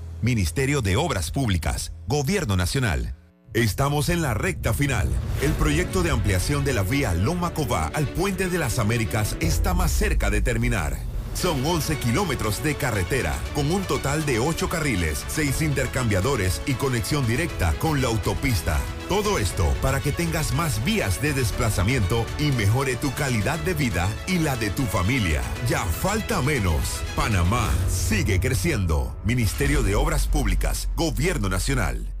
D: Ministerio de Obras Públicas, Gobierno Nacional. Estamos en la recta final. El proyecto de ampliación de la vía Loma Cová al Puente de las Américas está más cerca de terminar. Son 11 kilómetros de carretera, con un total de 8 carriles, 6 intercambiadores y conexión directa con la autopista. Todo esto para que tengas más vías de desplazamiento y mejore tu calidad de vida y la de tu familia. Ya falta menos. Panamá sigue creciendo. Ministerio de Obras Públicas, Gobierno Nacional.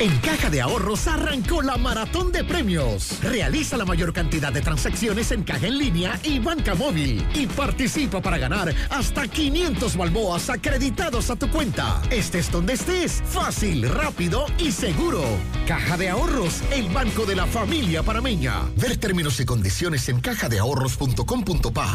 E: En Caja de Ahorros arrancó la maratón de premios. Realiza la mayor cantidad de transacciones en caja en línea y banca móvil y participa para ganar hasta 500 balboas acreditados a tu cuenta. Estés donde estés, fácil, rápido y seguro. Caja de Ahorros, el banco de la familia panameña. Ver términos y condiciones en cajadeahorros.com.pa.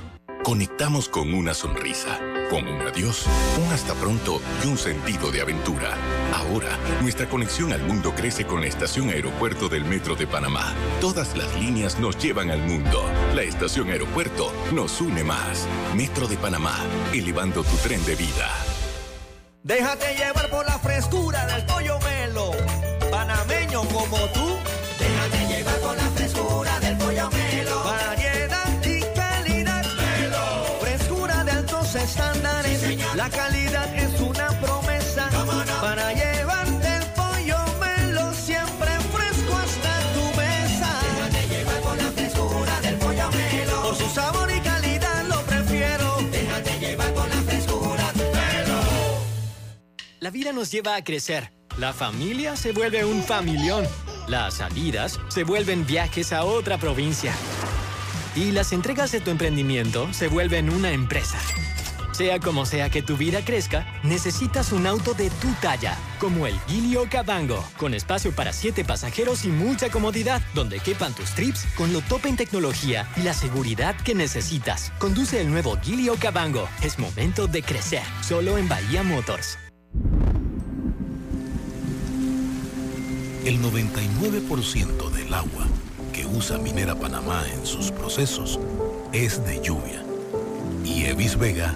G: Conectamos con una sonrisa, con un adiós, un hasta pronto y un sentido de aventura. Ahora, nuestra conexión al mundo crece con la estación aeropuerto del Metro de Panamá. Todas las líneas nos llevan al mundo. La estación aeropuerto nos une más. Metro de Panamá, elevando tu tren de vida.
H: Déjate llevar por la frescura del pollo melo. Panameño como tú. Calidad es una promesa. Para llevarte el pollo melo siempre fresco hasta tu mesa. Déjate llevar por la frescura del pollo melo. Por su sabor y calidad lo prefiero. Déjate llevar por la frescura del melo.
I: La vida nos lleva a crecer. La familia se vuelve un familión. Las salidas se vuelven viajes a otra provincia. Y las entregas de tu emprendimiento se vuelven una empresa. Sea como sea que tu vida crezca, necesitas un auto de tu talla, como el Gilio Cabango, con espacio para siete pasajeros y mucha comodidad, donde quepan tus trips con lo top en tecnología y la seguridad que necesitas. Conduce el nuevo Gilio Cabango. Es momento de crecer, solo en Bahía Motors.
J: El 99% del agua que usa Minera Panamá en sus procesos es de lluvia. Y Evis Vega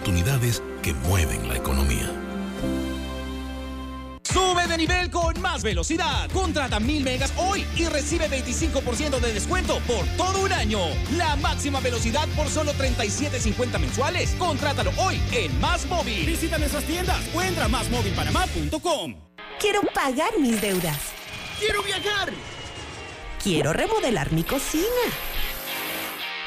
J: oportunidades que mueven la economía.
F: Sube de nivel con más velocidad. Contrata mil megas hoy y recibe 25% de descuento por todo un año. La máxima velocidad por solo 37.50 mensuales. Contrátalo hoy en Más Móvil.
R: Visita nuestras tiendas o entra a másmóvilpanamá.com.
K: Quiero pagar mis deudas.
E: ¡Quiero viajar!
K: Quiero remodelar mi cocina.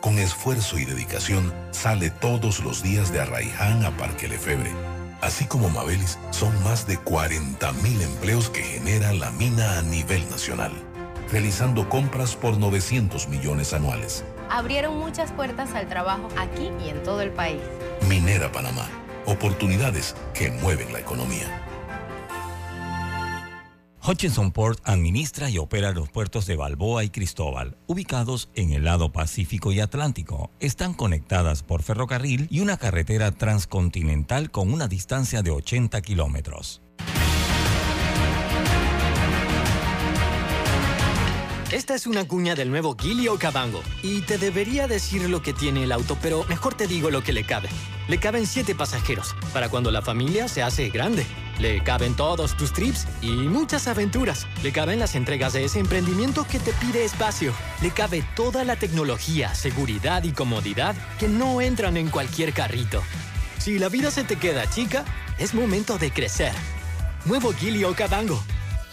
J: Con esfuerzo y dedicación sale todos los días de Arraiján a Parque Lefebre. Así como Mabelis, son más de 40 mil empleos que genera la mina a nivel nacional, realizando compras por 900 millones anuales.
S: Abrieron muchas puertas al trabajo aquí y en todo el país.
J: Minera Panamá, oportunidades que mueven la economía.
A: Hutchinson Port administra y opera los puertos de Balboa y Cristóbal, ubicados en el lado Pacífico y Atlántico. Están conectadas por ferrocarril y una carretera transcontinental con una distancia de 80 kilómetros.
I: Esta es una cuña del nuevo Gilio Cabango. Y te debería decir lo que tiene el auto, pero mejor te digo lo que le cabe. Le caben siete pasajeros, para cuando la familia se hace grande. Le caben todos tus trips y muchas aventuras. Le caben las entregas de ese emprendimiento que te pide espacio. Le cabe toda la tecnología, seguridad y comodidad que no entran en cualquier carrito. Si la vida se te queda chica, es momento de crecer. Nuevo Gilio Cabango.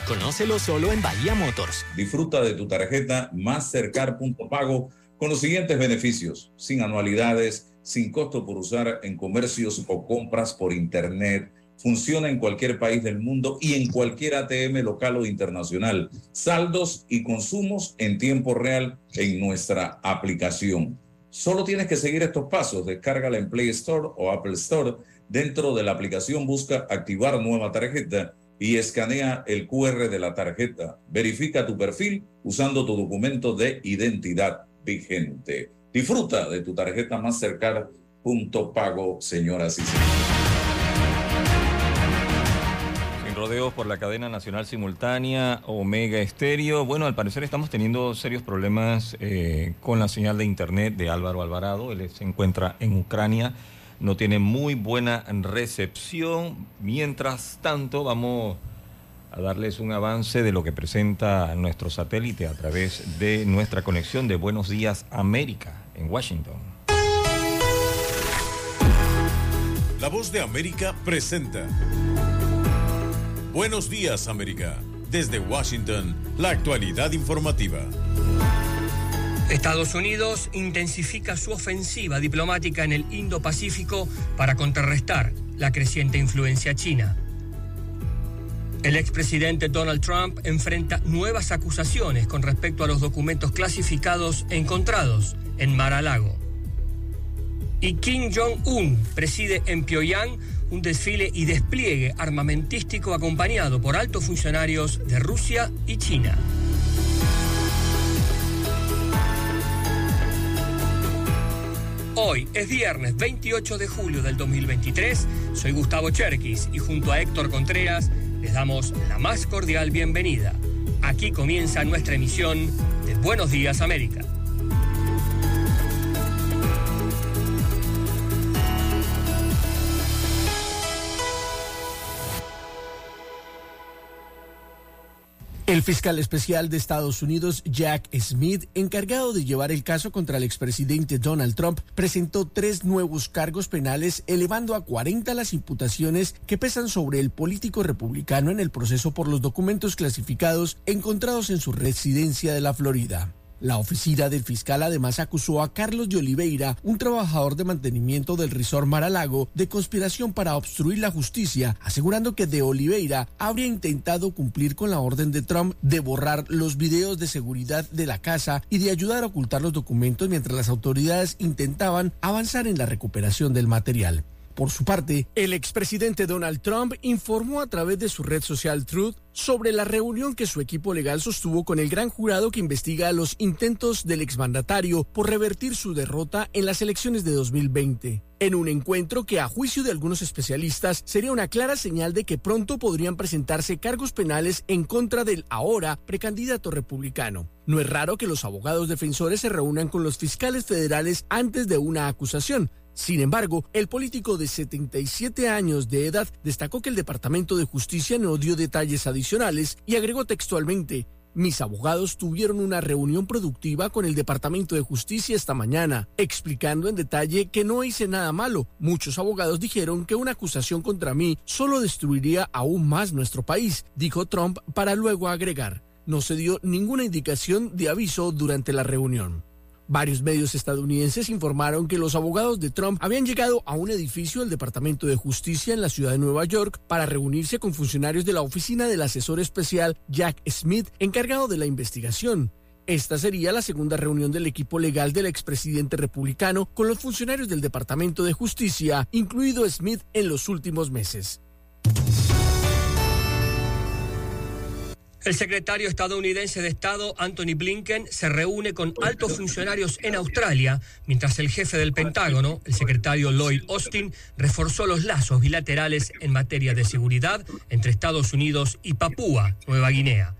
I: Conócelo solo en Bahía Motors.
Q: Disfruta de tu tarjeta Mastercard Punto Pago con los siguientes beneficios: sin anualidades, sin costo por usar en comercios o compras por internet. Funciona en cualquier país del mundo y en cualquier ATM local o internacional. Saldos y consumos en tiempo real en nuestra aplicación. Solo tienes que seguir estos pasos. Descárgala en Play Store o Apple Store. Dentro de la aplicación busca activar nueva tarjeta y escanea el QR de la tarjeta. Verifica tu perfil usando tu documento de identidad vigente. Disfruta de tu tarjeta más cercana. Punto pago, señoras y señores.
A: Rodeos por la cadena nacional simultánea Omega Estéreo. Bueno, al parecer estamos teniendo serios problemas eh, con la señal de internet de Álvaro Alvarado. Él se encuentra en Ucrania no tiene muy buena recepción. Mientras tanto, vamos a darles un avance de lo que presenta nuestro satélite a través de nuestra conexión de Buenos Días América en Washington.
T: La voz de América presenta. Buenos días América. Desde Washington, la actualidad informativa.
U: Estados Unidos intensifica su ofensiva diplomática en el Indo-Pacífico para contrarrestar la creciente influencia china. El expresidente Donald Trump enfrenta nuevas acusaciones con respecto a los documentos clasificados encontrados en Mar-a-Lago. Y Kim Jong-un preside en Pyongyang un desfile y despliegue armamentístico acompañado por altos funcionarios de Rusia y China. Hoy es viernes 28 de julio del 2023. Soy Gustavo Cherkis y junto a Héctor Contreras les damos la más cordial bienvenida. Aquí comienza nuestra emisión de Buenos Días América.
V: El fiscal especial de Estados Unidos, Jack Smith, encargado de llevar el caso contra el expresidente Donald Trump, presentó tres nuevos cargos penales, elevando a 40 las imputaciones que pesan sobre el político republicano en el proceso por los documentos clasificados encontrados en su residencia de la Florida. La oficina del fiscal además acusó a Carlos de Oliveira, un trabajador de mantenimiento del resort Maralago, de conspiración para obstruir la justicia, asegurando que de Oliveira habría intentado cumplir con la orden de Trump de borrar los videos de seguridad de la casa y de ayudar a ocultar los documentos mientras las autoridades intentaban avanzar en la recuperación del material. Por su parte, el expresidente Donald Trump informó a través de su red social Truth sobre la reunión que su equipo legal sostuvo con el gran jurado que investiga los intentos del exmandatario por revertir su derrota en las elecciones de 2020. En un encuentro que a juicio de algunos especialistas sería una clara señal de que pronto podrían presentarse cargos penales en contra del ahora precandidato republicano. No es raro que los abogados defensores se reúnan con los fiscales federales antes de una acusación, sin embargo, el político de 77 años de edad destacó que el Departamento de Justicia no dio detalles adicionales y agregó textualmente, mis abogados tuvieron una reunión productiva con el Departamento de Justicia esta mañana, explicando en detalle que no hice nada malo. Muchos abogados dijeron que una acusación contra mí solo destruiría aún más nuestro país, dijo Trump para luego agregar. No se dio ninguna indicación de aviso durante la reunión. Varios medios estadounidenses informaron que los abogados de Trump habían llegado a un edificio del Departamento de Justicia en la ciudad de Nueva York para reunirse con funcionarios de la oficina del asesor especial Jack Smith, encargado de la investigación. Esta sería la segunda reunión del equipo legal del expresidente republicano con los funcionarios del Departamento de Justicia, incluido Smith, en los últimos meses.
U: El secretario estadounidense de Estado, Anthony Blinken, se reúne con altos funcionarios en Australia, mientras el jefe del Pentágono, el secretario Lloyd Austin, reforzó los lazos bilaterales en materia de seguridad entre Estados Unidos y Papúa, Nueva Guinea.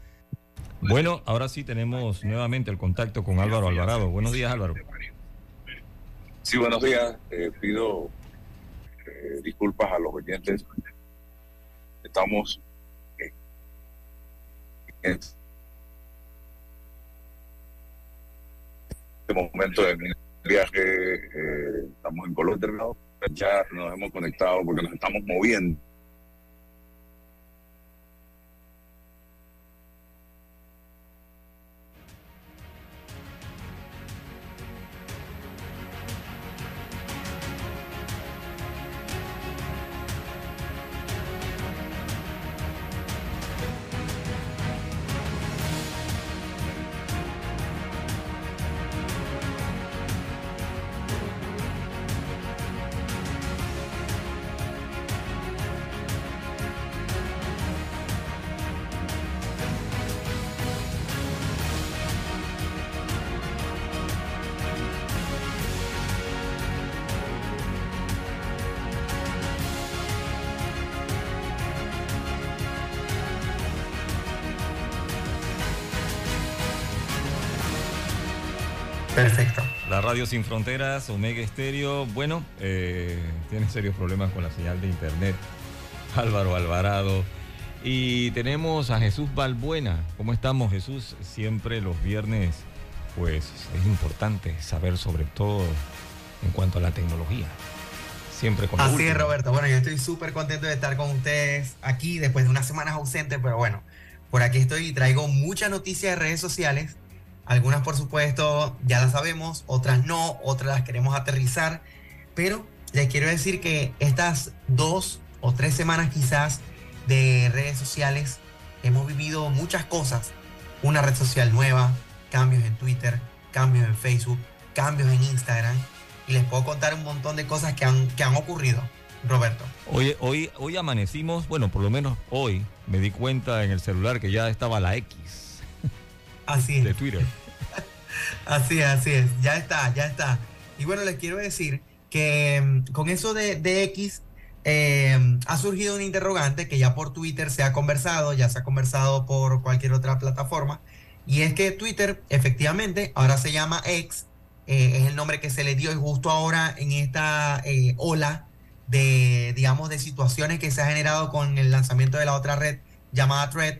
A: Bueno, ahora sí tenemos nuevamente el contacto con Álvaro Alvarado. Buenos días, Álvaro.
W: Sí, buenos días. Eh, pido eh, disculpas a los oyentes. Estamos este momento de mi viaje, eh, estamos en Colombia, ya nos hemos conectado porque nos estamos moviendo
A: radio sin fronteras, Omega Estéreo, bueno, eh, tiene serios problemas con la señal de internet. Álvaro Alvarado. Y tenemos a Jesús Balbuena. ¿Cómo estamos, Jesús? Siempre los viernes, pues es importante saber sobre todo en cuanto a la tecnología. Siempre con
X: Así es, Roberto. Bueno, yo estoy súper contento de estar con ustedes aquí después de unas semanas ausentes, pero bueno, por aquí estoy y traigo muchas noticias de redes sociales Algunas, por supuesto, ya las sabemos, otras no, otras las queremos aterrizar, pero les quiero decir que estas dos o tres semanas quizás de redes sociales hemos vivido muchas cosas. Una red social nueva, cambios en Twitter, cambios en Facebook, cambios en Instagram. Y les puedo contar un montón de cosas que han, que han ocurrido, Roberto.
A: Hoy, hoy, hoy amanecimos, bueno, por lo menos hoy me di cuenta en el celular que ya estaba la X.
X: Así es.
A: De Twitter.
X: así es, así es. Ya está, ya está. Y bueno, les quiero decir que mm, con eso de, de X eh, ha surgido un interrogante que ya por Twitter se ha conversado, ya se ha conversado por cualquier otra plataforma, y es que Twitter efectivamente ahora se llama X, eh, es el nombre que se le dio y justo ahora en esta eh, ola de, digamos, de situaciones que se ha generado con el lanzamiento de la otra red llamada Thread,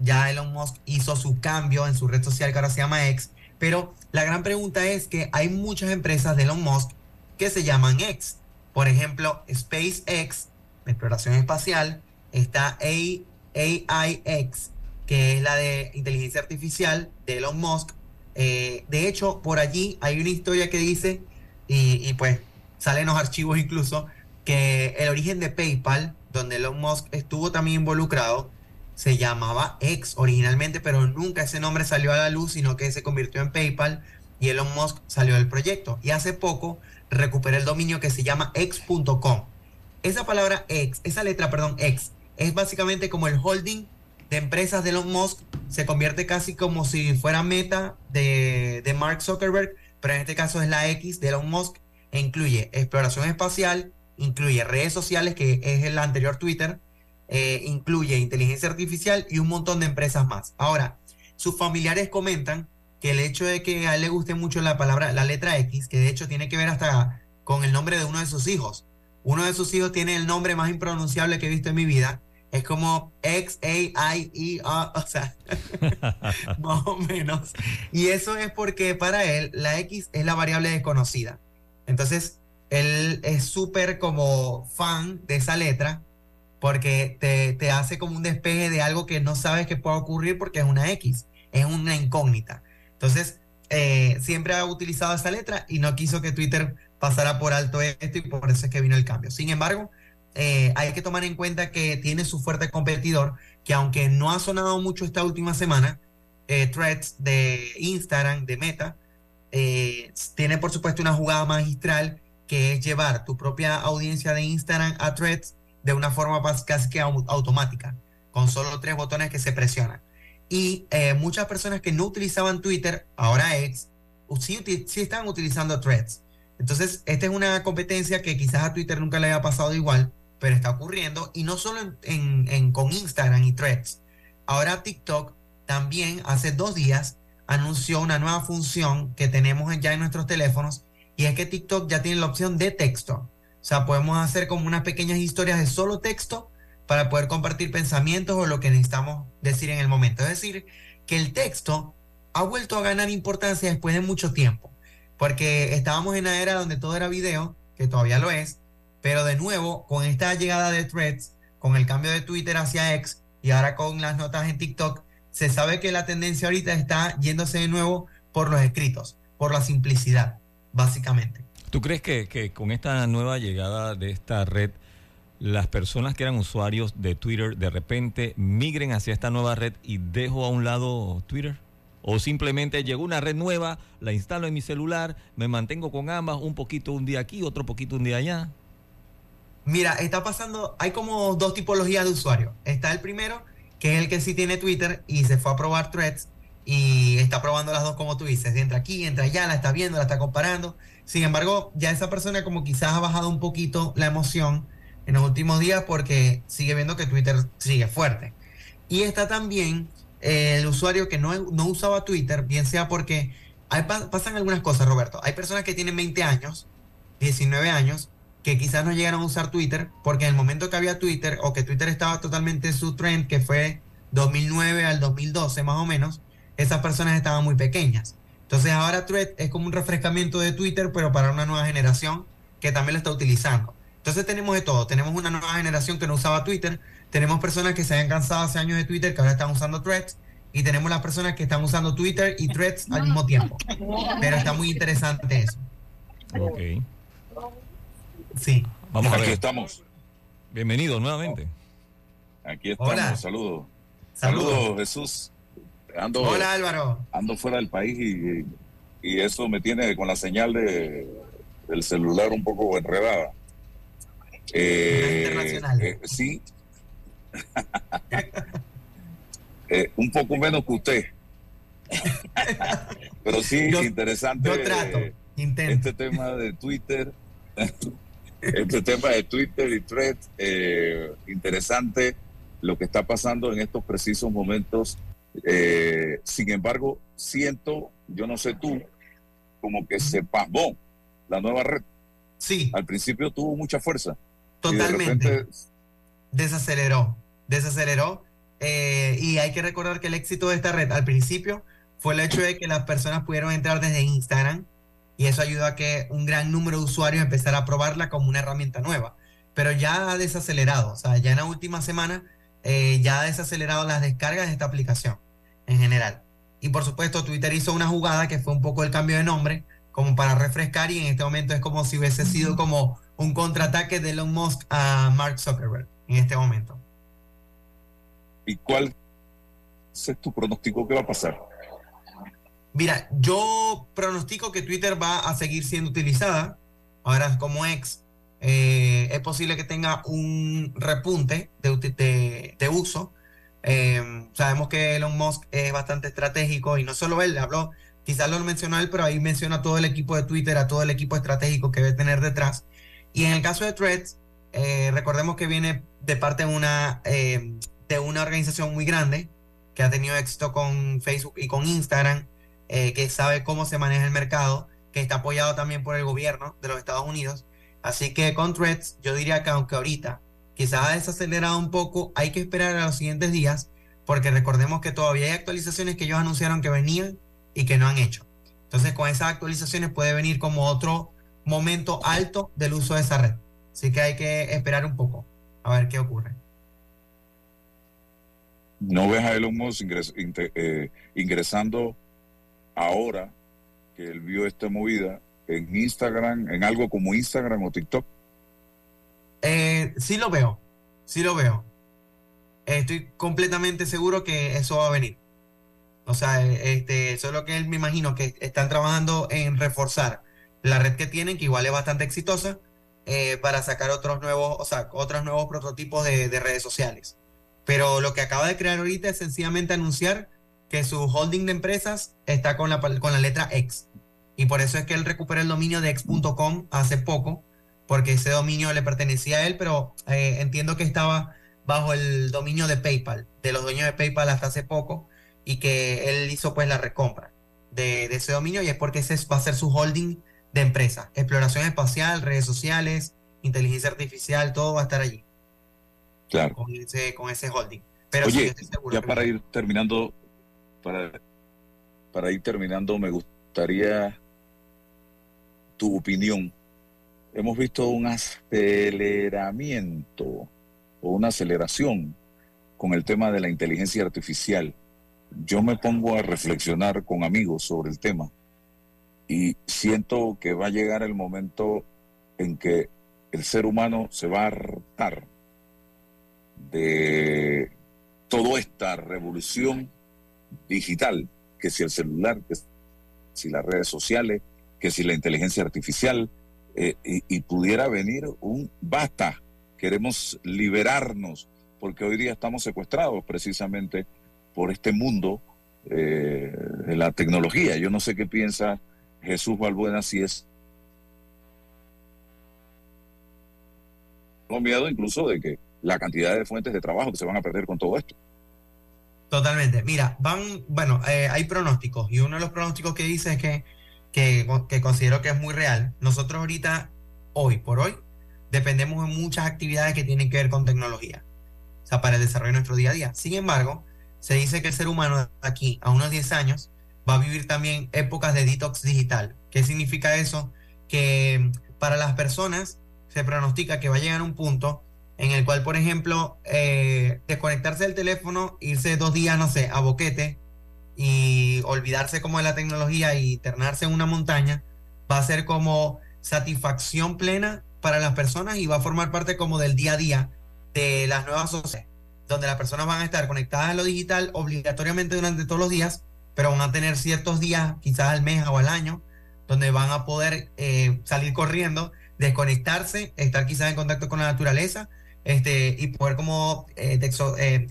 X: ya Elon Musk hizo su cambio en su red social que ahora se llama X, pero la gran pregunta es que hay muchas empresas de Elon Musk que se llaman X. Por ejemplo, SpaceX, exploración espacial, está AIX, que es la de inteligencia artificial de Elon Musk. Eh, de hecho, por allí hay una historia que dice, y, y pues salen los archivos incluso, que el origen de PayPal, donde Elon Musk estuvo también involucrado, se llamaba X originalmente, pero nunca ese nombre salió a la luz, sino que se convirtió en PayPal y Elon Musk salió del proyecto. Y hace poco recuperé el dominio que se llama x.com. Esa palabra X, esa letra, perdón, X, es básicamente como el holding de empresas de Elon Musk. Se convierte casi como si fuera meta de, de Mark Zuckerberg, pero en este caso es la X de Elon Musk. E incluye exploración espacial, incluye redes sociales, que es el anterior Twitter, eh, incluye inteligencia artificial y un montón de empresas más. Ahora, sus familiares comentan que el hecho de que a él le guste mucho la palabra, la letra X, que de hecho tiene que ver hasta con el nombre de uno de sus hijos. Uno de sus hijos tiene el nombre más impronunciable que he visto en mi vida. Es como X, A, I, E, A, o sea, más o menos. Y eso es porque para él la X es la variable desconocida. Entonces, él es súper como fan de esa letra porque te, te hace como un despeje de algo que no sabes que pueda ocurrir porque es una X, es una incógnita. Entonces, eh, siempre ha utilizado esa letra y no quiso que Twitter pasara por alto esto y por eso es que vino el cambio. Sin embargo, eh, hay que tomar en cuenta que tiene su fuerte competidor, que aunque no ha sonado mucho esta última semana, eh, Threads de Instagram, de Meta, tiene por supuesto una jugada magistral que es llevar tu propia audiencia de Instagram a Threads de una forma casi que automática, con solo tres botones que se presionan. Y eh, muchas personas que no utilizaban Twitter, ahora X, sí, sí están utilizando threads. Entonces, esta es una competencia que quizás a Twitter nunca le haya pasado igual, pero está ocurriendo. Y no solo en, con Instagram y threads. Ahora TikTok también hace dos días anunció una nueva función que tenemos ya en nuestros teléfonos y es que TikTok ya tiene la opción de texto. O sea, podemos hacer como unas pequeñas historias de solo texto para poder compartir pensamientos o lo que necesitamos decir en el momento. Es decir, que el texto ha vuelto a ganar importancia después de mucho tiempo, porque estábamos en una era donde todo era video, que todavía lo es, pero de nuevo, con esta llegada de threads, con el cambio de Twitter hacia X y ahora con las notas en TikTok, se sabe que la tendencia ahorita está yéndose de nuevo por los escritos, por la simplicidad, básicamente.
A: ¿Tú crees que, con esta nueva llegada de esta red, las personas que eran usuarios de Twitter de repente migren hacia esta nueva red y dejo a un lado Twitter? ¿O simplemente llegó una red nueva, la instalo en mi celular, me mantengo con ambas, un poquito un día aquí, otro poquito un día allá?
X: Mira, está pasando, hay como dos tipologías de usuarios. Está el primero, que es el que sí tiene Twitter y se fue a probar threads y está probando las dos como tú dices, entra aquí, entra allá, la está viendo, la está comparando. Sin embargo, ya esa persona como quizás ha bajado un poquito la emoción en los últimos días porque sigue viendo que Twitter sigue fuerte. Y está también eh, el usuario que no, no, usaba Twitter, bien sea porque hay, pasan algunas cosas, Roberto. Hay personas que tienen 20 años, 19 años, que quizás no llegaron a usar Twitter porque en el momento que había Twitter o que Twitter estaba totalmente en su trend, que fue 2009 al 2012 más o menos, esas personas estaban muy pequeñas. Entonces ahora Thread es como un refrescamiento de Twitter, pero para una nueva generación que también lo está utilizando. Entonces tenemos de todo. Tenemos una nueva generación que no usaba Twitter. Tenemos personas que se habían cansado hace años de Twitter que ahora están usando Threads. y tenemos las personas que están usando Twitter y Threads al mismo tiempo. Pero está muy interesante eso.
A: Ok.
X: Sí.
A: Vamos a
L: Aquí
A: ver.
L: estamos.
A: Bienvenido nuevamente.
L: Aquí estamos.
X: Hola.
L: Saludos.
X: Saludos.
L: Saludos, Jesús. Ando,
X: Hola Álvaro.
L: ando fuera del país y, y eso me tiene con la señal de, del celular un poco enredada. Eh,
X: internacional.
L: eh, sí. Eh, un poco menos que usted. Pero sí,
X: Yo-
L: interesante.
X: yo trato,
L: eh,
X: intento.
L: Este tema de Twitter. este tema de Twitter y Threads. eh, interesante lo que está pasando en estos precisos momentos. Eh, sin embargo, siento, yo no sé tú, como que se pasmó la nueva red.
X: Sí.
L: Al principio tuvo mucha fuerza. De
X: Totalmente.
L: repente,
X: desaceleró, desaceleró. eh, y hay que recordar que el éxito de esta red al principio fue el hecho de que las personas pudieron entrar desde Instagram y eso ayudó a que un gran número de usuarios empezara a probarla como una herramienta nueva. Pero ya ha desacelerado, o sea, ya en la última semana eh, ya ha desacelerado las descargas de esta aplicación en general. Y por supuesto, Twitter hizo una jugada que fue un poco el cambio de nombre, como para refrescar, y en este momento es como si hubiese sido como un contraataque de Elon Musk a Mark Zuckerberg en este momento.
L: ¿y cuál es tu pronóstico que va a pasar?
X: Mira, yo pronostico que Twitter va a seguir siendo utilizada. Ahora como ex, eh, es posible que tenga un repunte de, uso. Eh, sabemos que Elon Musk es bastante estratégico y no solo él, habló, quizás lo mencionó él, pero ahí menciona todo el equipo de Twitter, a todo el equipo estratégico que debe tener detrás. Y en el caso de Threads, eh, recordemos que viene de parte de una, eh, de una organización muy grande que ha tenido éxito con Facebook y con Instagram, que sabe cómo se maneja el mercado, que está apoyado también por el gobierno de los Estados Unidos. Así que con Threads, yo diría que aunque ahorita quizás ha desacelerado un poco, hay que esperar a los siguientes días, porque recordemos que todavía hay actualizaciones que ellos anunciaron que venían y que no han hecho. Entonces, con esas actualizaciones puede venir como otro momento alto del uso de esa red. Así que hay que esperar un poco a ver qué ocurre.
L: ¿No ves a Elon Musk ingres- eh, ingresando ahora que él vio esta movida en Instagram, en algo como Instagram o TikTok?
X: Eh, sí lo veo, sí lo veo. Estoy completamente seguro que eso va a venir. O sea, eh, este, eso es lo que él me imagino que están trabajando en reforzar la red que tienen, que igual es bastante exitosa, eh, para sacar otros nuevos, o sea, otros nuevos prototipos de, de redes sociales. Pero lo que acaba de crear ahorita es sencillamente anunciar que su holding de empresas está con la, con la letra X. Y por eso es que él recupera el dominio de x.com hace poco, porque ese dominio le pertenecía a él, pero eh, entiendo que estaba bajo el dominio de PayPal, de los dueños de PayPal hasta hace poco, y que él hizo pues la recompra de, de ese dominio, y es porque ese va a ser su holding de empresa. Exploración espacial, redes sociales, inteligencia artificial, todo va a estar allí,
L: Claro.
X: con ese, con ese holding. Pero sí, estoy seguro
L: ya
X: que-
L: para ir terminando, para, para ir terminando, me gustaría tu opinión. Hemos visto un aceleramiento o una aceleración con el tema de la inteligencia artificial. Yo me pongo a reflexionar con amigos sobre el tema y siento que va a llegar el momento en que el ser humano se va a hartar de toda esta revolución digital, que si el celular, que si las redes sociales, que si la inteligencia artificial, eh, y, pudiera venir un basta, queremos liberarnos, porque hoy día estamos secuestrados precisamente por este mundo eh, de la tecnología. Yo no sé qué piensa Jesús Balbuena si es tengo miedo incluso de que la cantidad de fuentes de trabajo que se van a perder con todo esto.
X: Totalmente. Mira, van, bueno, eh, hay pronósticos y uno de los pronósticos que dice es que, que, que considero que es muy real. Nosotros ahorita, hoy por hoy, dependemos de muchas actividades que tienen que ver con tecnología, o sea, para el desarrollo de nuestro día a día. Sin embargo, se dice que el ser humano aquí a unos 10 años va a vivir también épocas de detox digital. ¿Qué significa eso? Que para las personas se pronostica que va a llegar un punto en el cual, por ejemplo, eh, desconectarse del teléfono, irse dos días, no sé, a boquete y olvidarse como de la tecnología y internarse en una montaña, va a ser como satisfacción plena para las personas y va a formar parte como del día a día de las nuevas sociedades, donde las personas van a estar conectadas a lo digital obligatoriamente durante todos los días, pero van a tener ciertos días, quizás al mes o al año, donde van a poder eh, salir corriendo, desconectarse, estar quizás en contacto con la naturaleza, este, y poder como, eh, dexo- eh,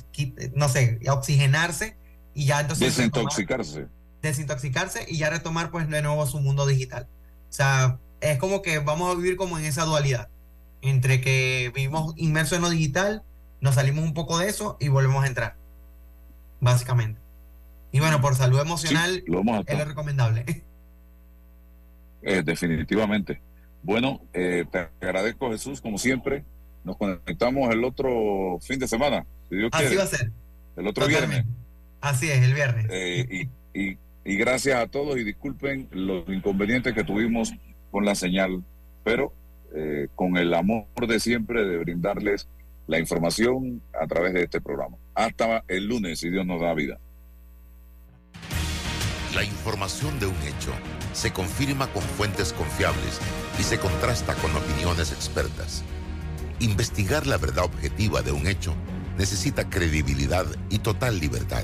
X: no sé, oxigenarse y ya entonces...
L: Desintoxicarse.
X: desintoxicarse y ya retomar pues de nuevo su mundo digital. O sea, es como que vamos a vivir como en esa dualidad, entre que vivimos inmersos en lo digital, nos salimos un poco de eso y volvemos a entrar, básicamente. Y bueno, por salud emocional
L: lo
X: es lo recomendable.
L: Eh, definitivamente. Bueno, eh, te agradezco Jesús, como siempre. Nos conectamos el otro fin de semana, si Dios
X: Así
L: quiere.
X: va a ser.
L: El otro
X: Totalmente.
L: viernes.
X: Así es, el viernes.
L: Eh, y, y- y gracias a todos y disculpen los inconvenientes que tuvimos con la señal, pero eh, con el amor de siempre de brindarles la información a través de este programa. Hasta el lunes, si Dios nos da vida.
Y: La información de un hecho se confirma con fuentes confiables y se contrasta con opiniones expertas. Investigar la verdad objetiva de un hecho necesita credibilidad y total libertad.